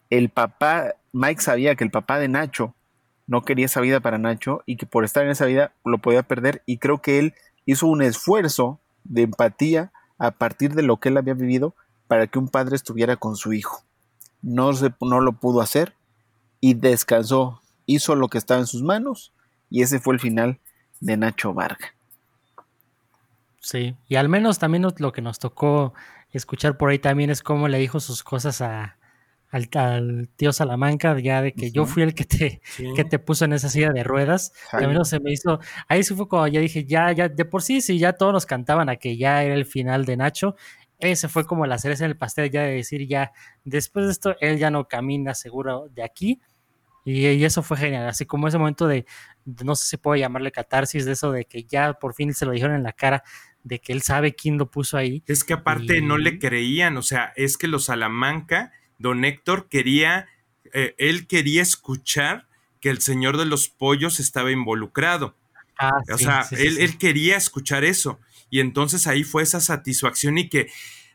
El papá, Mike sabía que el papá de Nacho no quería esa vida para Nacho y que por estar en esa vida lo podía perder y creo que él hizo un esfuerzo de empatía a partir de lo que él había vivido para que un padre estuviera con su hijo. No, se, no lo pudo hacer y descansó, hizo lo que estaba en sus manos y ese fue el final de Nacho Varga. Sí, y al menos también lo que nos tocó escuchar por ahí también es cómo le dijo sus cosas a, al, tío Salamanca, ya de que yo fui el que te, que te puso en esa silla de ruedas. También se me hizo, ahí sí fue como ya dije, ya, ya, de por sí, sí, ya todos nos cantaban a que ya era el final de Nacho. Ese fue como la cereza en el pastel, ya de decir, ya, después de esto, él ya no camina seguro de aquí. Y, eso fue genial, así como ese momento de, no sé si puedo llamarle catarsis, de eso de que ya por fin se lo dijeron en la cara, de que él sabe quién lo puso ahí. Es que aparte no le creían, o sea, es que los Salamanca don Héctor quería, eh, él quería escuchar que el señor de los pollos estaba involucrado. Ah, o sea, él, él, quería escuchar eso. Y entonces ahí fue esa satisfacción y que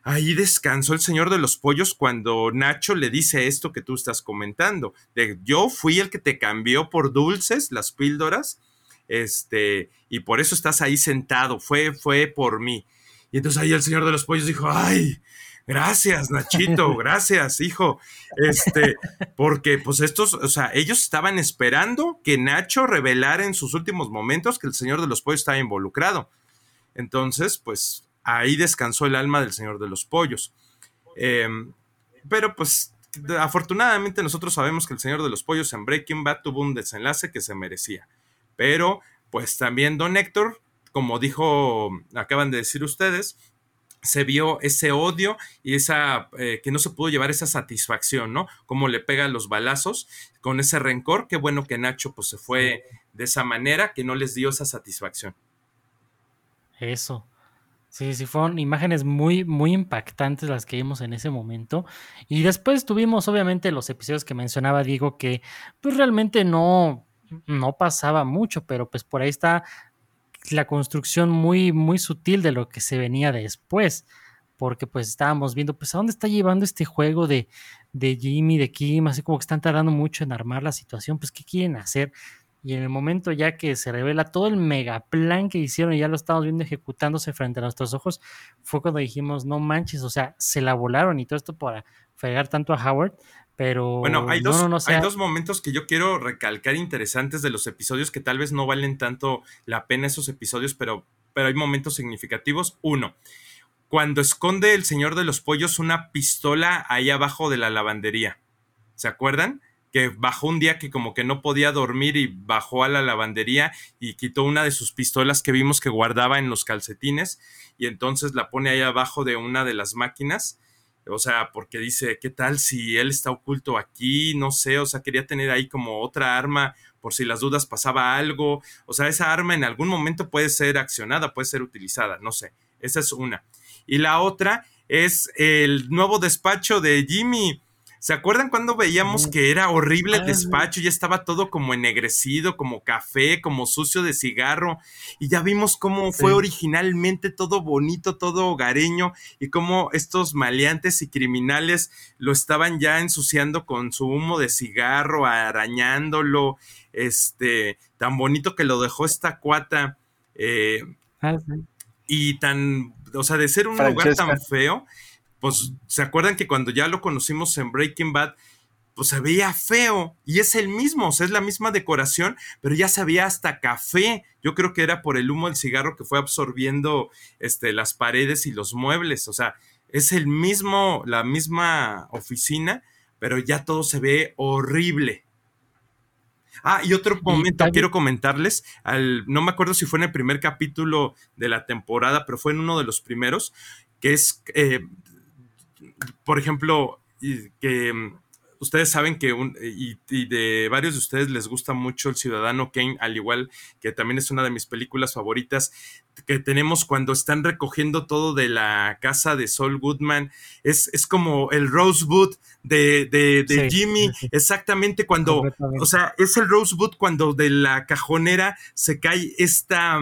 ahí descansó el señor de los pollos cuando Nacho le dice esto que tú estás comentando. De, yo fui el que te cambió por dulces, las píldoras, este, y por eso estás ahí sentado, fue, fue por mí. Y entonces ahí el señor de los pollos dijo, ay, Gracias, Nachito, gracias, hijo. Este, porque pues estos, o sea, ellos estaban esperando que Nacho revelara en sus últimos momentos que el Señor de los Pollos estaba involucrado. Entonces, pues ahí descansó el alma del Señor de los Pollos. Em, pero pues afortunadamente nosotros sabemos que el Señor de los Pollos en Breaking Bad tuvo un desenlace que se merecía. Pero pues también Don Héctor, como dijo, acaban de decir ustedes, se vio ese odio y esa eh, que no se pudo llevar esa satisfacción, ¿no? Como le pega los balazos con ese rencor, qué bueno que Nacho pues se fue de esa manera, que no les dio esa satisfacción. Eso. Sí, sí, fueron imágenes muy, muy impactantes las que vimos en ese momento. Y después tuvimos, obviamente, los episodios que mencionaba Diego, que pues realmente no, no pasaba mucho, pero pues por ahí está la construcción muy, muy sutil de lo que se venía después, porque pues estábamos viendo, pues a dónde está llevando este juego de, de Jimmy, de Kim, así como que están tardando mucho en armar la situación, pues qué quieren hacer. Y en el momento ya que se revela todo el mega plan que hicieron y ya lo estamos viendo ejecutándose frente a nuestros ojos, fue cuando dijimos, no manches, o sea, se la volaron y todo esto para fregar tanto a Howard, pero bueno, hay dos, hay dos momentos que yo quiero recalcar interesantes de los episodios que tal vez no valen tanto la pena esos episodios, pero, pero hay momentos significativos. Uno, cuando esconde el señor de los pollos una pistola ahí abajo de la lavandería. ¿Se acuerdan? Que bajó un día que como que no podía dormir y bajó a la lavandería y quitó una de sus pistolas que vimos que guardaba en los calcetines y entonces la pone ahí abajo de una de las máquinas o sea, porque dice, ¿qué tal si él está oculto aquí? No sé, o sea, quería tener ahí como otra arma por si las dudas pasaba algo. O sea, esa arma en algún momento puede ser accionada, puede ser utilizada, no sé. Esa es una. Y la otra es el nuevo despacho de Jimmy. ¿Se acuerdan cuando veíamos que era horrible el despacho? Ya estaba todo como ennegrecido, como café, como sucio de cigarro. Y ya vimos cómo fue originalmente todo bonito, todo hogareño, y cómo estos maleantes y criminales lo estaban ya ensuciando con su humo de cigarro, arañándolo. Este, tan bonito que lo dejó esta cuata. Eh, ah, y tan, o sea, de ser un lugar tan feo pues se acuerdan que cuando ya lo conocimos en Breaking Bad, pues se veía feo y es el mismo, o sea, es la misma decoración, pero ya se veía hasta café. Yo creo que era por el humo del cigarro que fue absorbiendo este, las paredes y los muebles, o sea, es el mismo, la misma oficina, pero ya todo se ve horrible. Ah, y otro momento quiero comentarles, al, no me acuerdo si fue en el primer capítulo de la temporada, pero fue en uno de los primeros, que es, eh, por ejemplo, que mm, ustedes saben que un, y, de varios de ustedes les gusta mucho el Ciudadano Kane, al igual que también es una de mis películas favoritas que tenemos cuando están recogiendo todo de la casa de Saul Goodman. Es, es como el Rosebud de, de, Jimmy, exactamente cuando, o sea, es el Rosebud cuando de la cajonera se cae esta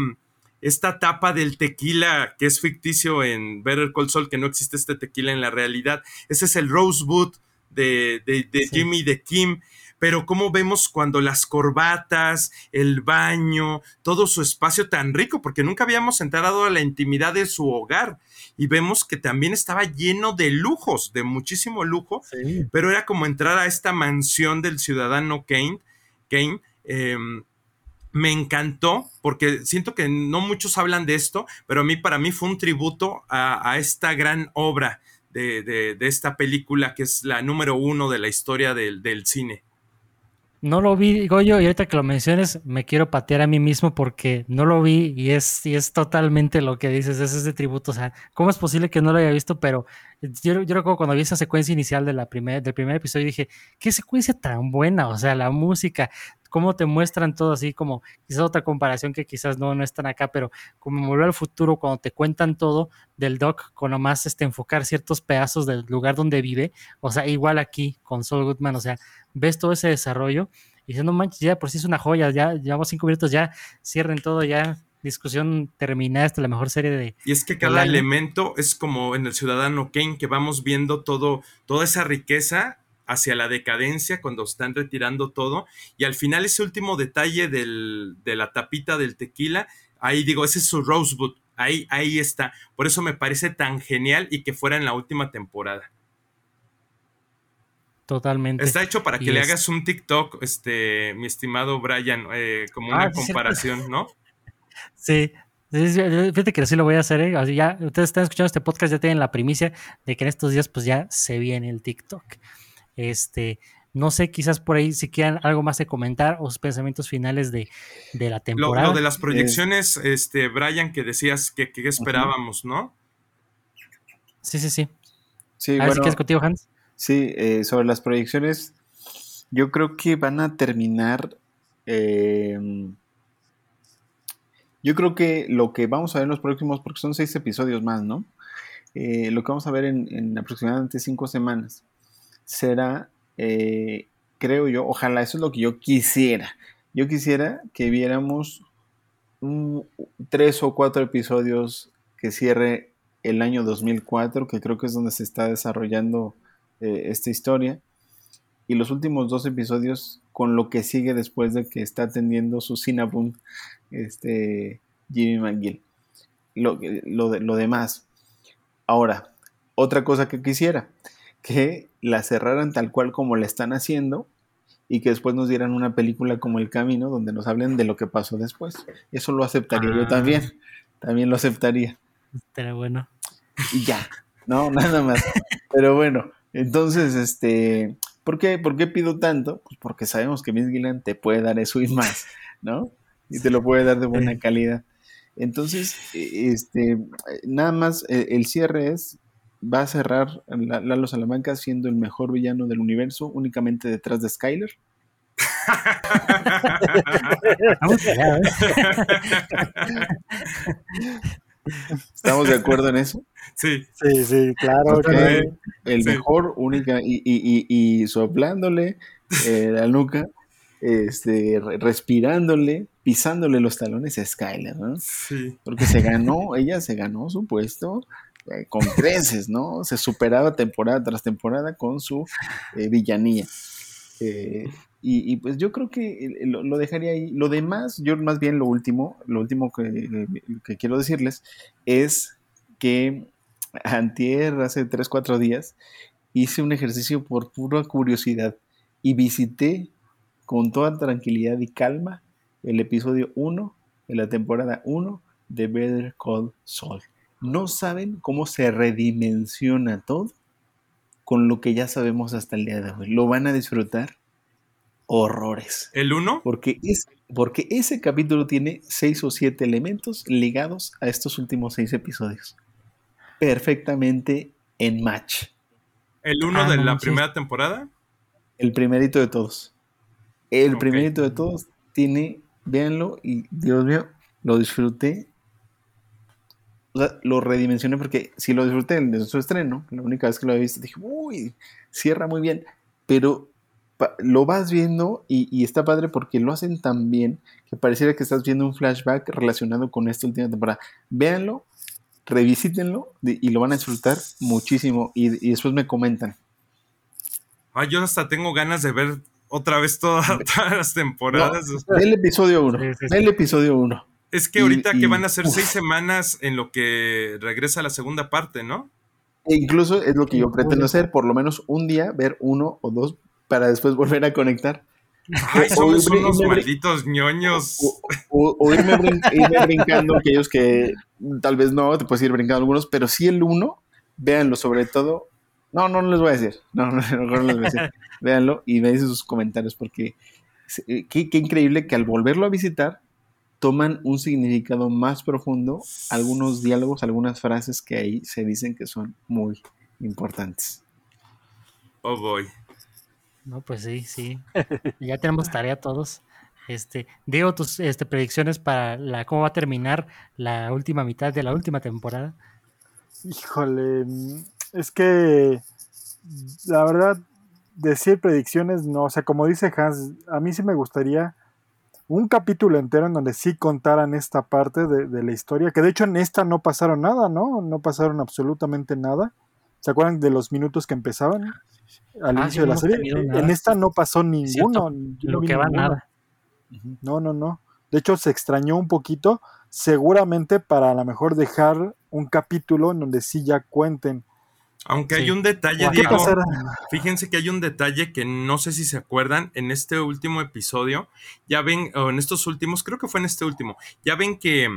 esta tapa del tequila que es ficticio en Better Call Saul, que no existe este tequila en la realidad. Ese es el Rosebud de, de, Jimmy de Kim. Pero cómo vemos cuando las corbatas, el baño, todo su espacio tan rico, porque nunca habíamos entrado a la intimidad de su hogar. Y vemos que también estaba lleno de lujos, de muchísimo lujo, pero era como entrar a esta mansión del ciudadano Kane, Kane em, me encantó porque siento que no muchos hablan de esto, pero a mí para mí fue un tributo a, esta gran obra de, esta película que es la número uno de la historia del, cine. No lo vi, Goyo, y ahorita que lo menciones, me quiero patear a mí mismo porque no lo vi y es, y es totalmente lo que dices, es ese tributo. O sea, ¿cómo es posible que no lo haya visto? Pero yo, yo recuerdo cuando vi esa secuencia inicial de la primer, del primer episodio, dije, qué secuencia tan buena, o sea, la música, cómo te muestran todo así, como quizás otra comparación que quizás no, no están acá, pero como Volver al Futuro, cuando te cuentan todo del Doc, con nomás este, enfocar ciertos pedazos del lugar donde vive, o sea, igual aquí con Saul Goodman, o sea, ves todo ese desarrollo y dices, no manches, ya por si es una joya, ya llevamos cinco minutos, ya cierren todo, ya discusión terminada, esta la mejor serie de... Y es que cada elemento es como en el Ciudadano Kane, que vamos viendo todo, toda esa riqueza hacia la decadencia cuando están retirando todo. Y al final ese último detalle del, de la tapita del tequila, ahí digo, ese es su Rosebud, ahí, ahí está. Por eso me parece tan genial y que fuera en la última temporada. Totalmente. Está hecho para que le hagas un TikTok, este, mi estimado Brian, eh, como una ah, comparación, ¿no? Sí, Fíjate que sí lo voy a hacer, ¿eh? ya ustedes están escuchando este podcast, ya tienen la primicia de que en estos días pues ya se viene el TikTok. Este, no sé, quizás por ahí si quieran algo más de comentar o sus pensamientos finales de, la temporada. Lo, de las proyecciones, este, Brian, que decías que, esperábamos, ¿no? Sí, sí, sí. Sí, a ver si quieres contigo, Hans. Sí, eh, sobre las proyecciones, yo creo que van a terminar. Yo creo que lo que vamos a ver en los próximos, porque son seis episodios más, ¿no? Eh, lo que vamos a ver en, en aproximadamente cinco semanas será, eh, creo yo, ojalá eso es lo que yo quisiera. Yo quisiera que viéramos tres o cuatro episodios que cierre el año 2004, que creo que es donde se está desarrollando eh, esta historia, y los últimos dos episodios con lo que sigue después de que está atendiendo su Cinnabon, este Jimmy McGill. Lo, lo, lo demás. Ahora, otra cosa que quisiera, que la cerraran tal cual como la están haciendo y que después nos dieran una película como El Camino donde nos hablen de lo que pasó después. Eso lo aceptaría yo ah. también. También lo aceptaría. Pero bueno. Y ya. No, nada más. Pero bueno, entonces, este, ¿por qué, ¿por qué pido tanto? Pues porque sabemos que Miss Gillan te puede dar eso y más, ¿no? Y te lo puede dar de buena calidad. Entonces, e, este, nada más el cierre es va a cerrar Lalo Salamanca siendo el mejor villano del universo, únicamente detrás de Skyler. ¿Estamos de acuerdo en eso? Sí. Sí, sí, claro. el mejor, única, y, y, y, soplándole eh, la nuca, este, respirándole, pisándole los talones a Skyler, ¿no? Sí. Porque se ganó, ella se ganó su puesto eh, con creces, ¿no? Se superaba temporada tras temporada con su eh, villanía. Eh, y, pues yo creo que lo, dejaría ahí. Lo demás, yo más bien lo último, lo último que, quiero decirles es que antier, hace 3, 4 días, hice un ejercicio por pura curiosidad y visité con toda tranquilidad y calma el episodio 1 de la temporada 1 de Better Call Saul no saben cómo se redimensiona todo con lo que ya sabemos hasta el día de hoy. Lo van a disfrutar horrores. ¿El 1? Porque, es, porque ese capítulo tiene seis o siete elementos ligados a estos últimos seis episodios. Perfectamente en match. ¿El 1 Ah, de no la primera temporada? El primerito de todos. El primerito de todos tiene, véanlo, y Dios mío, lo disfruté. O sea, lo redimensioné porque si lo disfruté desde su estreno, la única vez que lo había visto, dije, uy, cierra muy bien. Pero lo vas viendo y, y está padre porque lo hacen tan bien que pareciera que estás viendo un flashback relacionado con esta última temporada. Véanlo, revisítenlo y lo van a disfrutar muchísimo y, y después me comentan. Ah, yo hasta tengo ganas de ver otra vez toda- todas las temporadas. Ve el episodio 1. Sí, sí, sí. Ve el episodio 1. Es que Y- ahorita que y- van a ser uf. seis semanas en lo que regresa la segunda parte, ¿no? E incluso es lo que yo pretendo hacer, por lo menos un día ver uno o dos para después volver a conectar. Ay, somos O irme- unos malditos ñoños. O, o- o irme, brin- irme brincando aquellos que tal vez no, te puedes ir brincando algunos, pero sí el uno, véanlo sobre todo. No, no, no les voy a decir. No, no, no, no les voy a decir. Véanlo y me dicen sus comentarios porque eh, qué, qué increíble que al volverlo a visitar toman un significado más profundo, algunos diálogos, algunas frases que ahí se dicen que son muy importantes. Oh boy. No, pues sí, sí. ya tenemos tarea todos. Este, Diego, tus este, predicciones para la cómo va a terminar la última mitad de la última temporada. Híjole, es que la verdad, decir predicciones no, o sea, como dice Hans, a mí sí me gustaría un capítulo entero en donde sí contaran esta parte de, de la historia, que de hecho en esta no pasaron nada, ¿no? No pasaron absolutamente nada. ¿Se acuerdan de los minutos que empezaban al Ah, inicio de no la serie? En esta no pasó ninguno. yo Lo que va ninguno. nada. No, no, no. De hecho, se extrañó un poquito, seguramente para a lo mejor dejar un capítulo en donde sí ya cuenten. Aunque Sí. hay un detalle, ¿Qué ¿Qué Diego. pasará? Fíjense que hay un detalle que no sé si se acuerdan en este último episodio. Ya ven, o en estos últimos, creo que fue en este último. Ya ven que,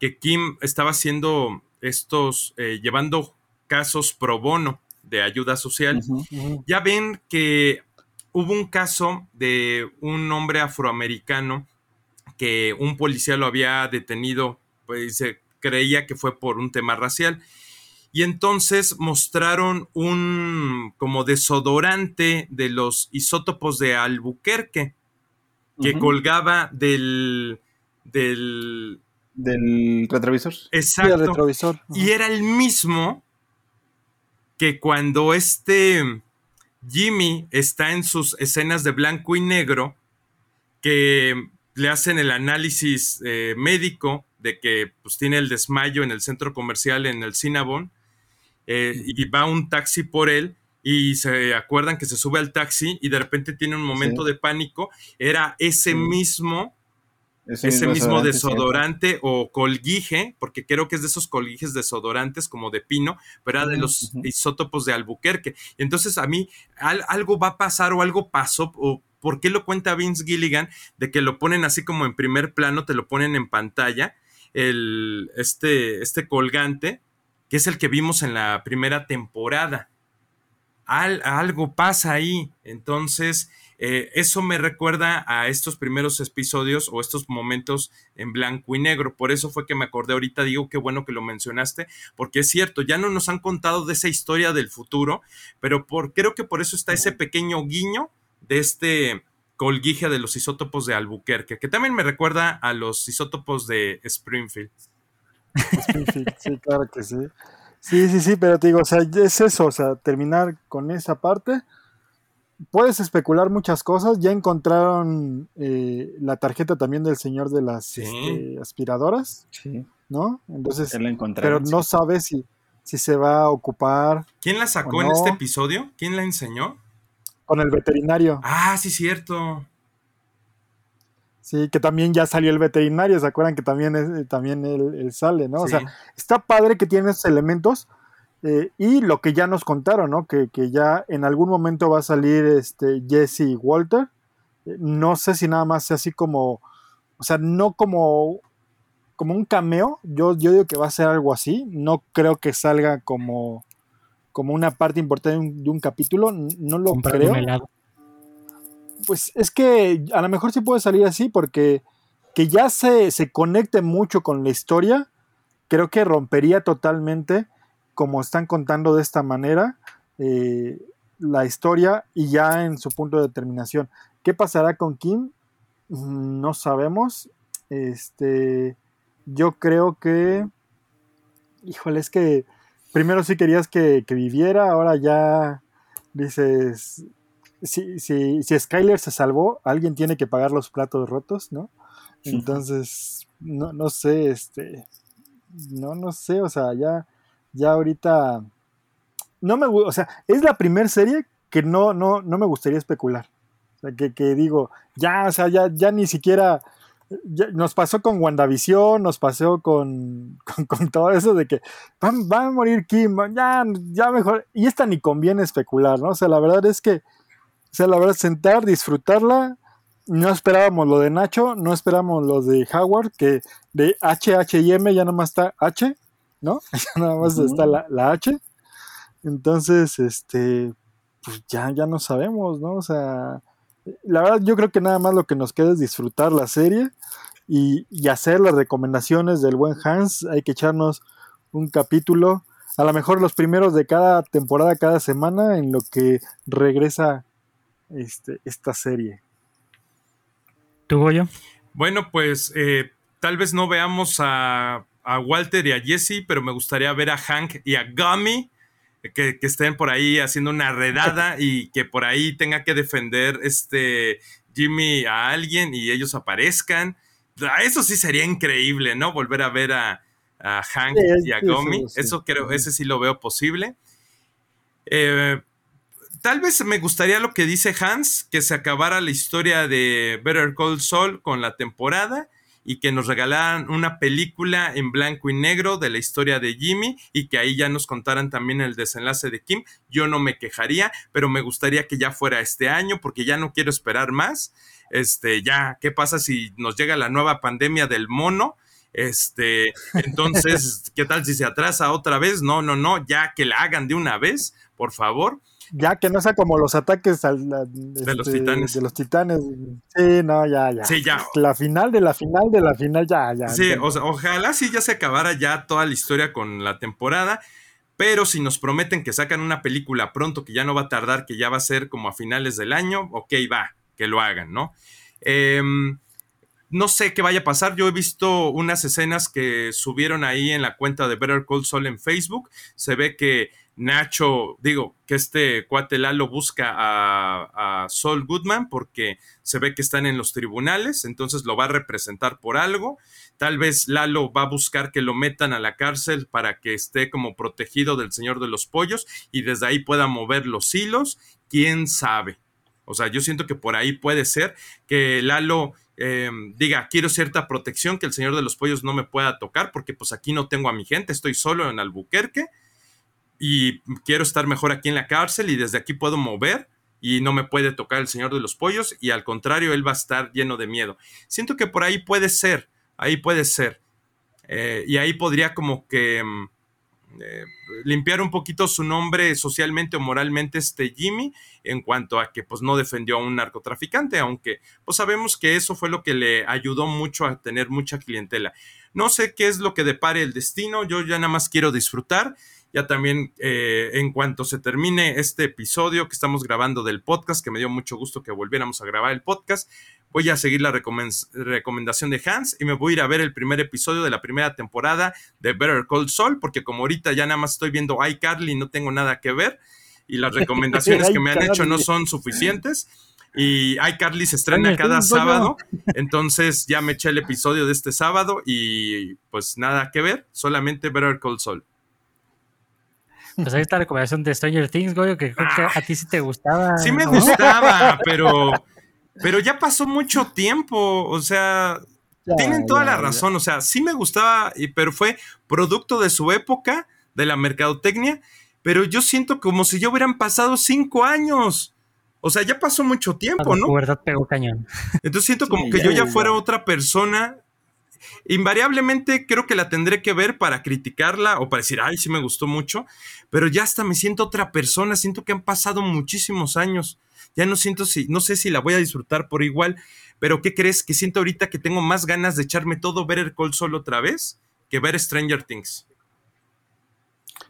que Kim estaba haciendo estos, eh, llevando casos pro bono de ayuda social. Ya ven que hubo un caso de un hombre afroamericano que un policía lo había detenido, pues se creía que fue por un tema racial. Y entonces mostraron un como desodorante de los isótopos de Albuquerque que colgaba del del del retrovisor. Sí, exacto retrovisor. y era el mismo que cuando este Jimmy está en sus escenas de blanco y negro, que le hacen el análisis eh, médico de que pues, tiene el desmayo en el centro comercial en el Cinnabon, eh, y va un taxi por él y se acuerdan que se sube al taxi y de repente tiene un momento Sí. de pánico, era ese Sí. mismo ese mismo desodorante o colguije, porque creo que es de esos colguijes desodorantes como de pino, pero era de Ujú, los isótopos de Albuquerque. Entonces a mí al- algo va a pasar o algo pasó, o por qué lo cuenta Vince Gilligan, de que lo ponen así como en primer plano, te lo ponen en pantalla, el, este, este colgante, que es el que vimos en la primera temporada. Al- algo pasa ahí. Entonces, eh, eso me recuerda a estos primeros episodios o estos momentos en blanco y negro. Por eso fue que me acordé ahorita, digo, qué bueno que lo mencionaste, porque es cierto, ya no nos han contado de esa historia del futuro, pero por, creo que por eso está ese pequeño guiño de este colguije de los isótopos de Albuquerque, que también me recuerda a los isótopos de Springfield. Springfield, sí, claro que sí. Sí, sí, sí, pero te digo, o sea, es eso, o sea, terminar con esa parte. Puedes especular muchas cosas. Ya encontraron eh, la tarjeta también del señor de las Sí. este, aspiradoras, Sí, ¿no? Entonces, la pero no sabes si, si se va a ocupar ¿Quién la sacó ¿O en este episodio? ¿Quién la enseñó? con el veterinario. Ah, sí, cierto. Sí, que también ya salió el veterinario, ¿se acuerdan que también, es- también él, él sale, ¿no? O sea, está padre que tiene esos elementos eh, y lo que ya nos contaron, ¿no? Que, que ya en algún momento va a salir este Jesse y Walter. Eh, No sé si nada más sea así como, o sea, no como, como un cameo. Yo, yo digo que va a ser algo así. No creo que salga como, como una parte importante de un, de un capítulo. No lo creo. Pues es que a lo mejor sí puede salir así porque que ya se, se conecte mucho con la historia, creo que rompería totalmente, como están contando de esta manera, eh, la historia y ya en su punto de determinación. ¿Qué pasará con Kim? Mm, no sabemos. Este, yo creo que, híjole, es que primero sí querías que, que viviera, ahora ya dices, si, si, si Skyler se salvó, alguien tiene que pagar los platos rotos, ¿no? Entonces, no, no sé, este, no, no sé, o sea, ya, ya ahorita, no me, o sea, es la primera serie que no, no, no me gustaría especular. O sea, que, que digo, ya, o sea, ya, ya ni siquiera, nos pasó con WandaVision, nos pasó con, con, todo eso de que van, van, a morir Kim, ya, ya mejor, y esta ni conviene especular, ¿no? O sea, la verdad es que, o sea, la verdad, sentar, disfrutarla, no esperábamos lo de Nacho, no esperábamos lo de Howard, que de H, H M ya nada más está H, ¿no? Ya nada más está la, la, H. Entonces, este, pues ya, ya no sabemos, ¿no? O sea, la verdad yo creo que nada más lo que nos queda es disfrutar la serie y, y hacer las recomendaciones del buen Hans. Hay que echarnos un capítulo, a lo mejor los primeros de cada temporada, cada semana, en lo que regresa este, esta serie. ¿Tú, yo? Bueno, pues eh, tal vez no veamos a, a, Walter y a Jesse, pero me gustaría ver a Hank y a Gummy. Que, que, estén por ahí haciendo una redada y que por ahí tenga que defender este Jimmy a alguien y ellos aparezcan. Eso sí sería increíble, ¿no? Volver a ver a, a Hank sí, y a Gummy. Eso, sí. eso, creo, ese sí lo veo posible. Eh, tal vez me gustaría lo que dice Hans, que se acabara la historia de Better Call Saul con la temporada y que nos regalaran una película en blanco y negro de la historia de Jimmy y que ahí ya nos contaran también el desenlace de Kim. Yo no me quejaría, pero me gustaría que ya fuera este año porque ya no quiero esperar más. Este, ya, ¿qué pasa si nos llega la nueva pandemia del mono? Este, entonces, ¿qué tal si se atrasa otra vez? No, no, no, ya que la hagan de una vez, por favor ya que no sea como los ataques al, este, de los titanes. De los titanes. Sí, no, ya, ya. Sí, ya. La final de la final de la final, ya, ya. Sí, o sea, ojalá sí ya se acabara ya toda la historia con la temporada. Pero si nos prometen que sacan una película pronto, que ya no va a tardar, que ya va a ser como a finales del año, ok, va, que lo hagan, ¿no? Eh, no sé qué vaya a pasar. Yo he visto unas escenas que subieron ahí en la cuenta de Better Call Saul en Facebook. Se ve que Nacho, digo, que este cuate Lalo busca a, a Saul Goodman porque se ve que están en los tribunales, entonces lo va a representar por algo. Tal vez Lalo va a buscar que lo metan a la cárcel para que esté como protegido del Señor de los Pollos y desde ahí pueda mover los hilos. ¿Quién sabe? O sea, yo siento que por ahí puede ser que Lalo eh, diga, quiero cierta protección, que el Señor de los Pollos no me pueda tocar porque pues aquí no tengo a mi gente, estoy solo en Albuquerque y quiero estar mejor aquí en la cárcel y desde aquí puedo mover y no me puede tocar el señor de los pollos y al contrario, él va a estar lleno de miedo. Siento que por ahí puede ser, ahí puede ser. Eh, y ahí podría como que eh, limpiar un poquito su nombre socialmente o moralmente este Jimmy en cuanto a que pues no defendió a un narcotraficante, aunque pues sabemos que eso fue lo que le ayudó mucho a tener mucha clientela. No sé qué es lo que depare el destino, yo ya nada más quiero disfrutar ya también eh, en cuanto se termine este episodio que estamos grabando del podcast, que me dio mucho gusto que volviéramos a grabar el podcast, voy a seguir la recomendación de Hans y me voy a ir a ver el primer episodio de la primera temporada de Better Call Saul, porque como ahorita ya nada más estoy viendo iCarly y no tengo nada que ver y las recomendaciones que me han hecho no son suficientes. Y iCarly se estrena cada sábado, entonces ya me eché el episodio de este sábado y pues nada que ver, solamente Better Call Saul. Pues ahí está la recomendación de Stranger Things, Goyo, que creo que a ti sí te gustaba. Sí me gustaba, pero, pero ya pasó mucho tiempo. O sea, ya, tienen toda ya, la razón. Ya. O sea, sí me gustaba, pero fue producto de su época, de la mercadotecnia. Pero yo siento como si ya hubieran pasado cinco años. O sea, ya pasó mucho tiempo, ¿no? La verdad pegó cañón. Entonces siento como sí, que yo ya fuera otra persona invariablemente creo que la tendré que ver para criticarla o para decir, ay, sí me gustó mucho, pero ya hasta me siento otra persona, siento que han pasado muchísimos años, ya no siento si, no sé si la voy a disfrutar por igual, pero ¿qué crees? Que siento ahorita que tengo más ganas de echarme todo ver el Call Sol otra vez que ver Stranger Things.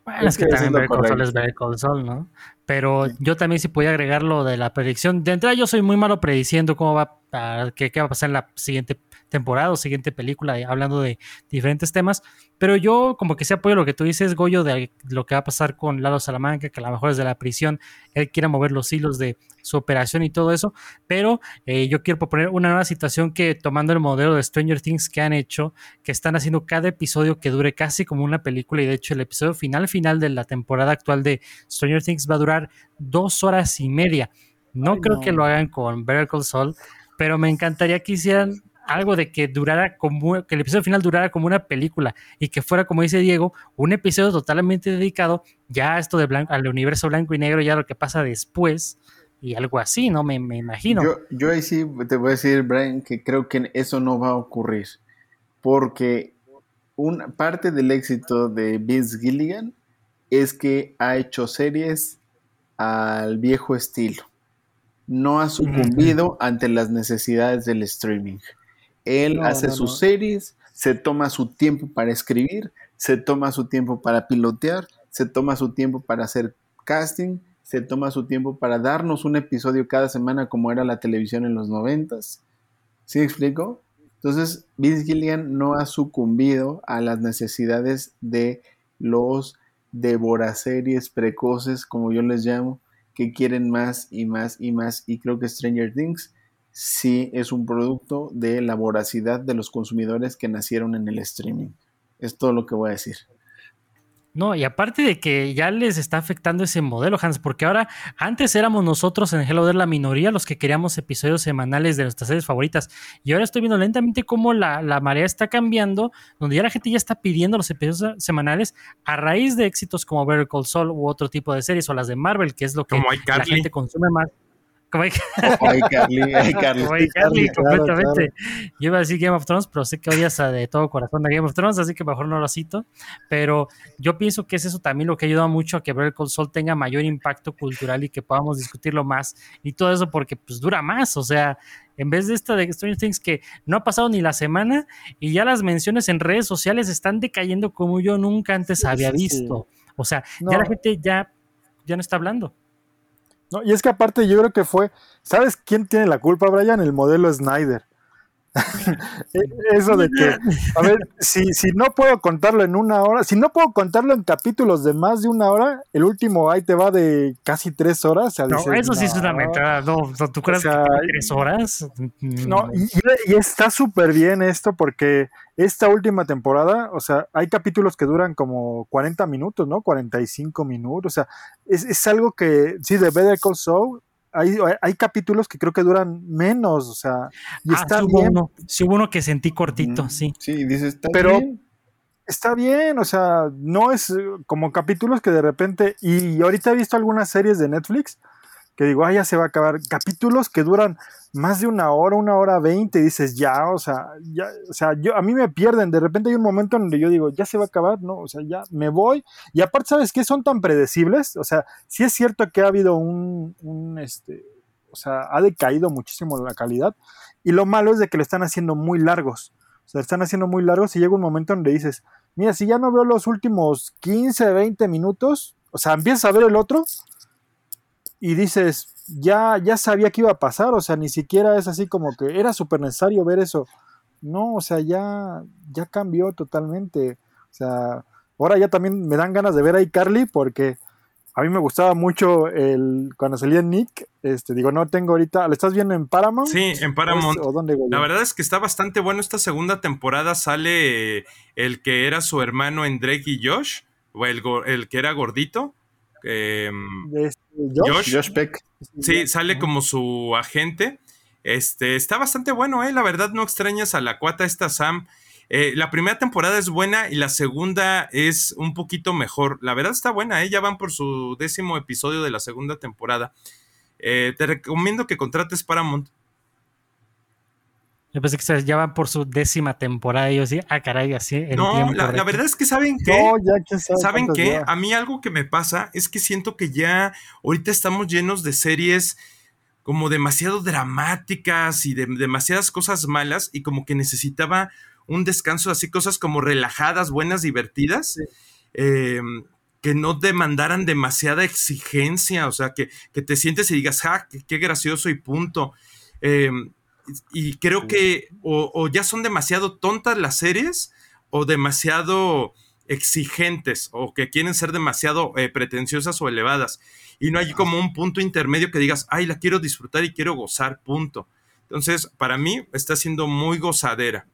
Bueno, es que también Call Saul es Call Saul, ¿no? Pero yo también sí podía agregar lo de la predicción. De entrada yo soy muy malo prediciendo cómo va a, qué, qué va a pasar en la siguiente temporada o siguiente película, eh, hablando de diferentes temas. Pero yo como que sí apoyo lo que tú dices, Goyo, de lo que va a pasar con Lalo Salamanca, que a lo mejor desde la prisión él quiere mover los hilos de su operación y todo eso. Pero eh, yo quiero proponer una nueva situación que tomando el modelo de Stranger Things que han hecho, que están haciendo cada episodio que dure casi como una película y de hecho el episodio final final de la temporada actual de Stranger Things va a durar dos horas y media. No creo que lo hagan con Better Call Saul, pero me encantaría que hicieran algo de que durara como, que el episodio final durara como una película y que fuera, como dice Diego, un episodio totalmente dedicado ya a esto de blanco, al universo blanco y negro, ya lo que pasa después y algo así, ¿no? Me, imagino. Yo, yo ahí sí te voy a decir, Brian, que creo que eso no va a ocurrir porque una parte del éxito de Vince Gilligan es que ha hecho series al viejo estilo. No ha sucumbido ante las necesidades del streaming. Él hace sus series, se toma su tiempo para escribir, se toma su tiempo para pilotear, se toma su tiempo para hacer casting, se toma su tiempo para darnos un episodio cada semana como era la televisión en los noventas. ¿Sí me explico? Entonces, Vince Gillian no ha sucumbido a las necesidades de los devoraseries precoces, como yo les llamo, que quieren más y más y más. Y creo que Stranger Things sí es un producto de la voracidad de los consumidores que nacieron en el streaming. Es todo lo que voy a decir. No, y aparte de que ya les está afectando ese modelo, Hans, porque ahora antes éramos nosotros en Hello There la minoría los que queríamos episodios semanales de nuestras series favoritas. Y ahora estoy viendo lentamente cómo la, la marea está cambiando, donde ya la gente ya está pidiendo los episodios semanales a raíz de éxitos como Better Call Saul u otro tipo de series o las de Marvel, que es lo que la gente consume más. Como hay, Carly, completamente. Yo iba a decir Game of Thrones, pero sé que odias de todo corazón a Game of Thrones, así que mejor no lo cito. Pero yo pienso que es eso también lo que ayuda mucho a que Better Call Saul tenga mayor impacto cultural y que podamos discutirlo más. Y todo eso porque pues dura más, o sea, en vez de esta de Stranger Things que no ha pasado ni la semana y ya las menciones en redes sociales están decayendo como yo nunca antes había visto. O sea, ya la gente ya, ya no está hablando. Y es que aparte yo creo que fue, ¿sabes quién tiene la culpa, Brian? El modelo Snyder. Eso de que, a ver, si, si no puedo contarlo en una hora, si no puedo contarlo en capítulos de más de una hora, el último ahí te va de casi tres horas. no, eso sí es una mentada. No, ¿tú crees que tres horas? No, y, y está súper bien esto porque esta última temporada, o sea, hay capítulos que duran como 40 minutos, ¿no? 45 minutos, o sea, es, es algo que, sí, de Better Call Saul, hay, hay, capítulos que creo que duran menos, o sea, y ah, está bien. Uno, sí, hubo uno que sentí cortito, sí. Sí, dices, está Pero está bien, o sea, no es eh, como capítulos que de repente, y ahorita he visto algunas series de Netflix que digo, ah, ya se va a acabar, capítulos que duran más de una hora, una hora veinte, dices, ya, o sea, ya, o sea, yo, a mí me pierden, de repente hay un momento en donde yo digo, ya se va a acabar, ¿no? O sea, ya me voy, y aparte, ¿sabes qué? Son tan predecibles, o sea, sí es cierto que ha habido un, un este, o sea, ha decaído muchísimo la calidad, y lo malo es de que lo están haciendo muy largos, o sea, están haciendo muy largos y llega un momento donde dices, mira, si ya no veo los últimos 15, 20 minutos, o sea, empiezas a ver el otro, y dices, ya, ya sabía que iba a pasar, o sea, ni siquiera es así como que era súper necesario ver eso. No, o sea, ya, ya cambió totalmente. O sea, ahora ya también me dan ganas de ver a iCarly porque a mí me gustaba mucho el cuando salía Nick. Este, digo, no tengo ahorita. ¿Lo estás viendo en Paramount? Sí, en Paramount. La verdad es que está bastante bueno. Esta segunda temporada sale el que era su hermano en Drake y Josh, o el, el que era gordito. Eh, Josh, Peck. Sí, sale como su agente. Este, está bastante bueno, ¿eh? La verdad, no extrañas a la cuata esta Sam. Eh, la primera temporada es buena y la segunda es un poquito mejor. La verdad está buena, ¿eh? Ya van por su décimo episodio de la segunda temporada. Eh, te recomiendo que contrates Paramount. Yo pensé que ya van por su décima temporada y yo sí, ah, caray, así. en No, la, verdad es que saben que No, ya quién sabe ¿Saben lleva. A mí algo que me pasa es que siento que ya ahorita estamos llenos de series como demasiado dramáticas y de demasiadas cosas malas y como que necesitaba un descanso, así cosas como relajadas, buenas, divertidas, eh, que no demandaran demasiada exigencia, o sea, que, que te sientes y digas, ja, qué, qué gracioso y punto. Eh, y creo que o, o ya son demasiado tontas las series o demasiado exigentes o que quieren ser demasiado eh, pretenciosas o elevadas. Y no hay como un punto intermedio que digas, ay, la quiero disfrutar y quiero gozar, punto. Entonces, para mí está siendo muy gozadera.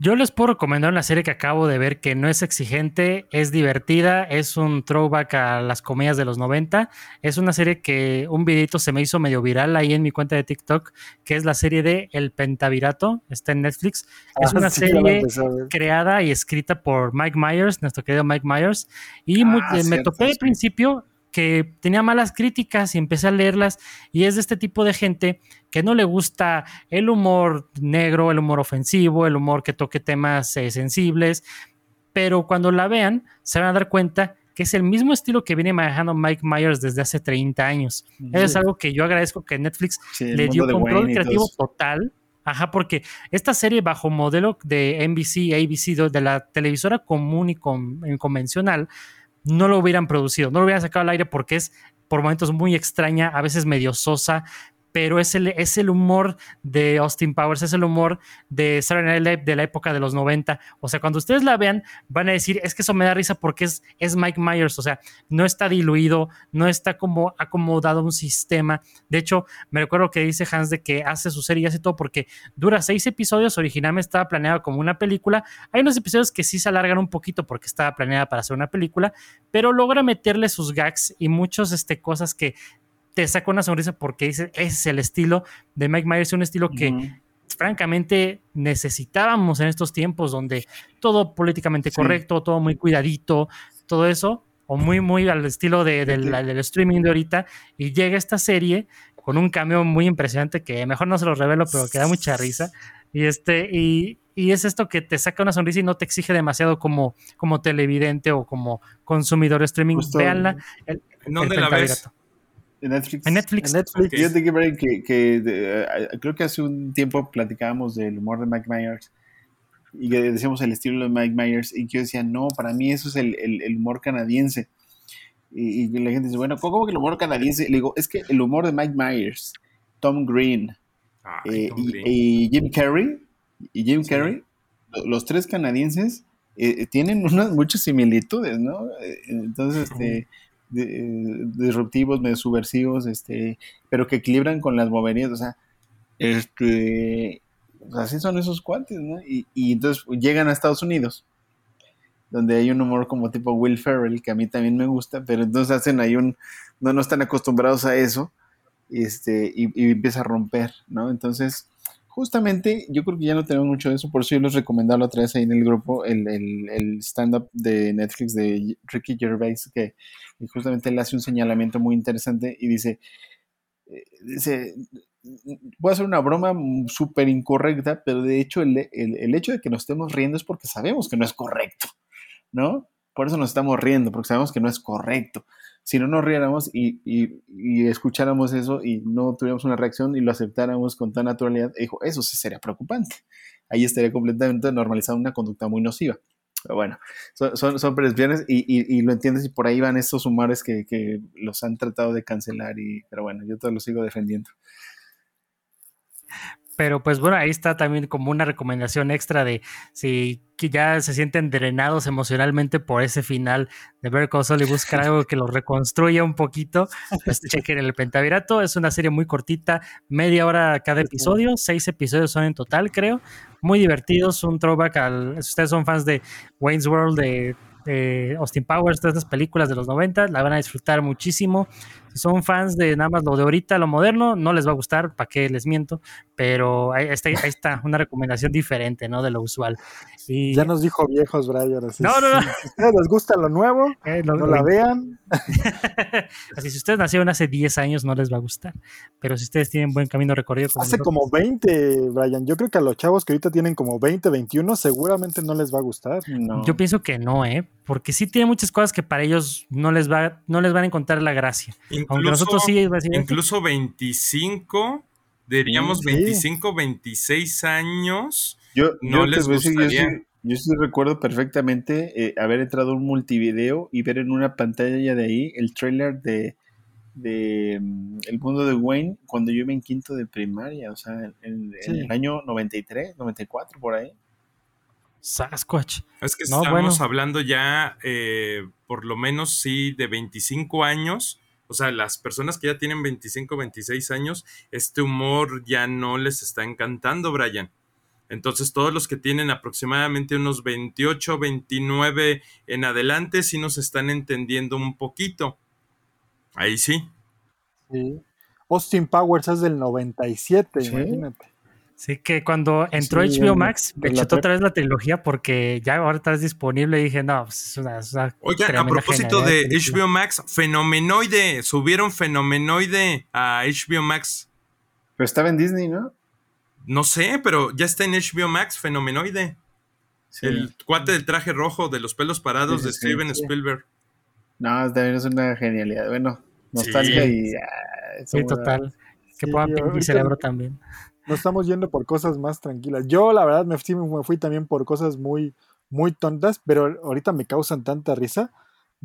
Yo les puedo recomendar una serie que acabo de ver que no es exigente, es divertida, es un throwback a las comedias de los 90. Es una serie que un videito se me hizo medio viral ahí en mi cuenta de TikTok, que es la serie de El Pentavirato, está en Netflix. Es Ah, una sí, ya la serie creada y escrita por Mike Myers, nuestro querido Mike Myers. Y Ah, me cierto, topé al sí. principio que tenía malas críticas y empecé a leerlas y es de este tipo de gente que no le gusta el humor negro, el humor ofensivo, el humor que toque temas eh, sensibles, pero cuando la vean se van a dar cuenta que es el mismo estilo que viene manejando Mike Myers desde hace 30 años. Eso es algo que yo agradezco que Netflix Sí, le dio control creativo total. Ajá, porque esta serie bajo modelo de NBC, ABC, de la televisora común y con- en convencional, no lo hubieran producido, no lo hubieran sacado al aire porque es por momentos muy extraña, a veces medio sosa, pero es el, es el humor de Austin Powers, es el humor de Saturday Night Live de la época de los 90. O sea, cuando ustedes la vean, van a decir, es que eso me da risa porque es, es Mike Myers, o sea, no está diluido, no está como acomodado un sistema. De hecho, me recuerdo que dice Hans de que hace su serie y hace todo porque dura seis episodios, originalmente estaba planeado como una película. Hay unos episodios que sí se alargan un poquito porque estaba planeada para hacer una película, pero logra meterle sus gags y muchas este, cosas que te saca una sonrisa porque dice, ese es el estilo de Mike Myers, un estilo que francamente necesitábamos en estos tiempos donde todo políticamente Sí. correcto, todo muy cuidadito, todo eso, o muy, muy al estilo de- del, streaming de ahorita, y llega esta serie con un cambio muy impresionante que mejor no se lo revelo, pero que da mucha risa. Y este, y, y es esto que te saca una sonrisa y no te exige demasiado como, como televidente o como consumidor de streaming. El- ¿En dónde el la ves? En Netflix. En Netflix. En Netflix. Fíjate que, Brian, que, que, de- eh, creo que hace un tiempo platicábamos del humor de Mike Myers y que decíamos el estilo de Mike Myers y que yo decía, no, para mí eso es el, el- el humor canadiense. Y, y la gente dice, bueno, ¿cómo que el humor canadiense? Le digo, es que el humor de Mike Myers, Tom Green Ay, eh, Tom y, Green. y Jim Carrey, y Jim Sí. Carrey, lo- los tres canadienses eh, tienen unas muchas similitudes, ¿no? Entonces, este, eh, disruptivos, medio subversivos, este, pero que equilibran con las boberías, o sea, este, así son esos cuates, ¿no? Y, y entonces llegan a Estados Unidos, donde hay un humor como tipo Will Ferrell, que a mí también me gusta, pero entonces hacen ahí un, no, no están acostumbrados a eso, este, y empieza a romper, ¿no? Entonces, justamente, yo creo que ya no tenemos mucho de eso, por eso yo les recomendaba la otra vez ahí en el grupo el, el, stand-up de Netflix de Ricky Gervais, que justamente él hace un señalamiento muy interesante y dice, eh, dice, voy a hacer una broma súper incorrecta, pero de hecho el, el hecho de que nos estemos riendo es porque sabemos que no es correcto, ¿no? Por eso nos estamos riendo, porque sabemos que no es correcto. Si no nos riéramos y, y, y escucháramos eso y no tuviéramos una reacción y lo aceptáramos con tan naturalidad, dijo, eso sí sería preocupante. Ahí estaría completamente normalizada una conducta muy nociva. Pero bueno, son, son, son y, y, lo entiendes y por ahí van estos humores que, que, los han tratado de cancelar y pero bueno, yo todo lo sigo defendiendo. Pero pues bueno, ahí está también como una recomendación extra de si ya se sienten drenados emocionalmente por ese final de ver Call y buscar algo que los reconstruya un poquito, pues chequen el Pentavirato. Es una serie muy cortita, media hora cada episodio, seis episodios son en total, creo. Muy divertidos, un throwback al. Si ustedes son fans de Wayne's World, de, de Austin Powers, todas esas películas de los 90, la van a disfrutar muchísimo. Si son fans de nada más lo de ahorita, lo moderno, no les va a gustar, ¿para qué les miento? Pero ahí está, ahí está una recomendación diferente, ¿no? De lo usual. Y... Ya nos dijo viejos, Brian. Así, No, no, no. Si, si a ustedes les gusta lo nuevo, Eh, lo- no lo- la vean. Así, si ustedes nacieron hace 10 años, no les va a gustar. Pero si ustedes tienen buen camino recorrido, como Hace nosotros- como 20, Brian. Yo creo que a los chavos que ahorita tienen como 20, 21, seguramente no les va a gustar. No. Yo pienso que no, ¿eh? Porque sí tiene muchas cosas que para ellos no les va, no les van a encontrar la gracia. Aunque nosotros sí, incluso 25, diríamos sí. 25, 26 años. Yo, no yo les decir, yo gustaría. sí, yo sí recuerdo perfectamente eh, haber entrado a un multivideo y ver en una pantalla de ahí el trailer de, de mm, El mundo de Wayne cuando yo iba en quinto de primaria, o sea, en, en Sí. el año 93, 94, por ahí. Sasquatch. Es que No, estamos bueno. hablando ya, eh, por lo menos, sí, de 25 años. O sea, las personas que ya tienen 25, 26 años, este humor ya no les está encantando, Brian. Entonces, todos los que tienen aproximadamente unos 28, 29 en adelante, sí nos están entendiendo un poquito. Ahí sí. Sí. Austin Powers es del 97, Sí. imagínate. Sí, que cuando entró Sí, HBO en- Max, me prep. otra vez la trilogía porque ya ahora está disponible y dije, no, pues es una. es una Oigan, a propósito de. HBO Max, Fenomenoide, subieron Fenomenoide a HBO Max. Pero estaba en Disney, ¿no? No sé, pero ya está en HBO Max, Fenomenoide. Sí. El cuate del traje rojo de los pelos parados Sí, de sí, Steven sí. Spielberg. No, también es una genialidad. Bueno, nostalgia Sí. y... ah, Sí, total. Que Sí, pueda mi cerebro también. Nos estamos yendo por cosas más tranquilas. Yo, la verdad, me, sí me fui también por cosas muy, muy tontas, pero ahorita me causan tanta risa.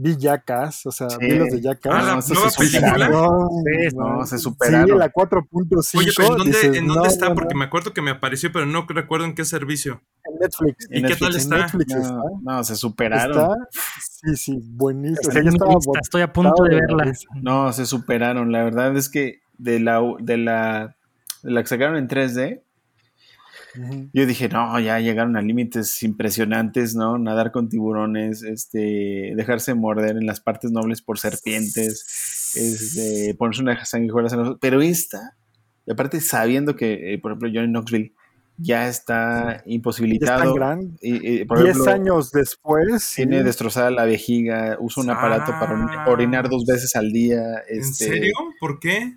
Vi Jackass, o sea, Sí. vi los de Jackass. Ah, la No, nueva se superaron. película. No, Sí, No, se Sí, superaron. la 4.5. Oye, pero ¿en dónde, dices, ¿en dónde no, está? no, Porque no, me acuerdo que me apareció, pero no recuerdo en qué servicio. en Netflix. ¿Y En qué tal Netflix, está? En Netflix está. No, no, se superaron. Está, sí, sí, buenísimo. O sea, Está estaba estoy a punto de verla. No, se superaron. La verdad es que de la, de la, la que sacaron en 3D, Ujú. yo dije, no, ya llegaron a límites impresionantes, ¿no? Nadar con tiburones, este, dejarse morder en las partes nobles por serpientes, este, ponerse una sanguijuela en los Pero esta, y aparte sabiendo que, eh, por ejemplo, Johnny Knoxville ya está es imposibilitado. tan grande. y, y, por 10 ejemplo, años después. sí. Tiene destrozada la vejiga, usa un aparato para Ah. orinar dos veces al día. ¿En este, serio? ¿Por qué?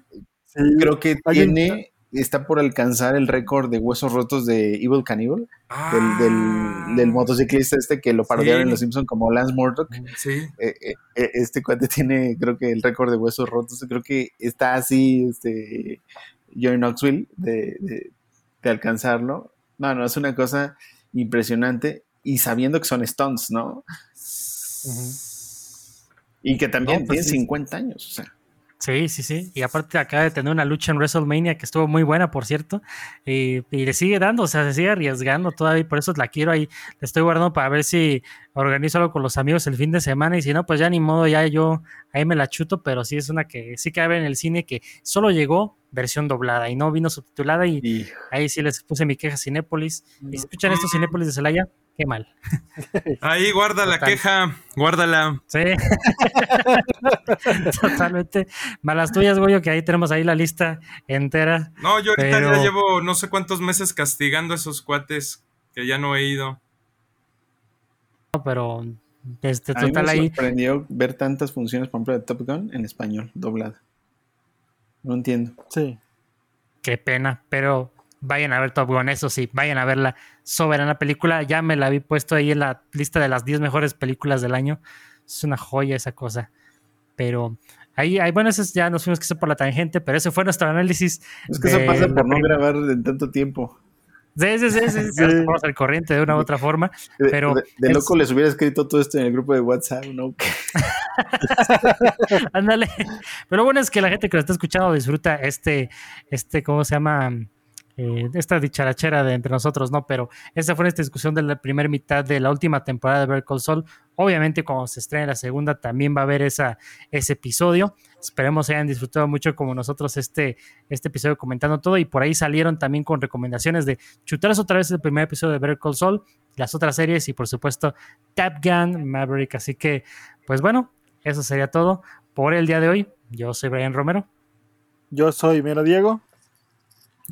Sí. Creo que tiene, está por alcanzar el récord de huesos rotos de Evil Cannibal, del, del, del motociclista este que lo parodiaron Ah. Sí. en Los Simpsons como Lance Murdoch. Sí. Eh, eh, eh, este cuate tiene, creo que el récord de huesos rotos. Creo que está así, este, Johnny Knoxville, de, de, de alcanzarlo. No, no, es una cosa impresionante. Y sabiendo que son stunts, ¿no? Y que también No, pues tiene sí. 50 años. O sea, Sí, sí, sí. Y aparte acaba de tener una lucha en WrestleMania que estuvo muy buena, por cierto. Y, y le sigue dando, o sea, se sigue arriesgando todavía. Por eso la quiero ahí. La estoy guardando para ver si organizo algo con los amigos el fin de semana. Y si no, pues ya ni modo, ya yo ahí me la chuto. Pero sí es una que sí cabe en el cine que solo llegó versión doblada y no vino subtitulada. Y ahí sí les puse mi queja a Cinépolis. Y si escuchan esto, Cinépolis de Celaya, qué mal. Ahí guarda la queja, guárdala. Sí. Totalmente. Malas tuyas, Goyo, que ahí tenemos ahí la lista entera. No, yo ahorita Pero- ya llevo no sé cuántos meses castigando a esos cuates que ya no he ido. Pero este a mí total me ahí. sorprendió ver tantas funciones, por ejemplo, de Top Gun en español, doblada. No entiendo. Sí. Qué pena, pero vayan a ver Top Gun, eso sí, vayan a ver la soberana película. Ya me la vi puesto ahí en la lista de las 10 mejores películas del año. Es una joya esa cosa. Pero ahí, ahí bueno, eso es- ya nos fuimos que por la tangente, pero ese fue nuestro análisis. Es que eso de pasa la por no grabar en tanto tiempo. Sí, sí, sí, sí, sí, ponemos al corriente de una u otra forma. De, Pero de- loco les hubiera escrito todo esto en el grupo de WhatsApp, ¿no? Ándale. Pero lo bueno es que la gente que lo está escuchando disfruta este, este, ¿cómo se llama? Eh, esta dicharachera de entre nosotros, ¿no? Pero esa fue esta discusión de la primera mitad de la última temporada de Better Call Saul. Obviamente, cuando se estrene la segunda, también va a haber esa, ese episodio. Esperemos hayan disfrutado mucho como nosotros este, este episodio comentando todo. Y por ahí salieron también con recomendaciones de chutarse otra vez el primer episodio de Better Call Saul, las otras series y por supuesto Tap Gun Maverick. Así que, pues bueno, eso sería todo por el día de hoy. Yo soy Brian Romero. Yo soy Mero Diego.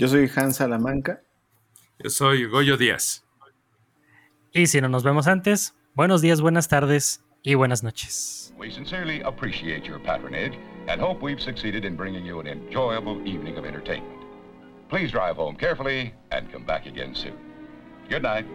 Yo soy Hans Salamanca. Yo soy Goyo Díaz. Y si no nos vemos antes, buenos días, buenas tardes y buenas noches. We sincerely appreciate your patronage and hope we've succeeded in bringing you an enjoyable evening of entertainment. Please drive home carefully and come back again soon. Good night.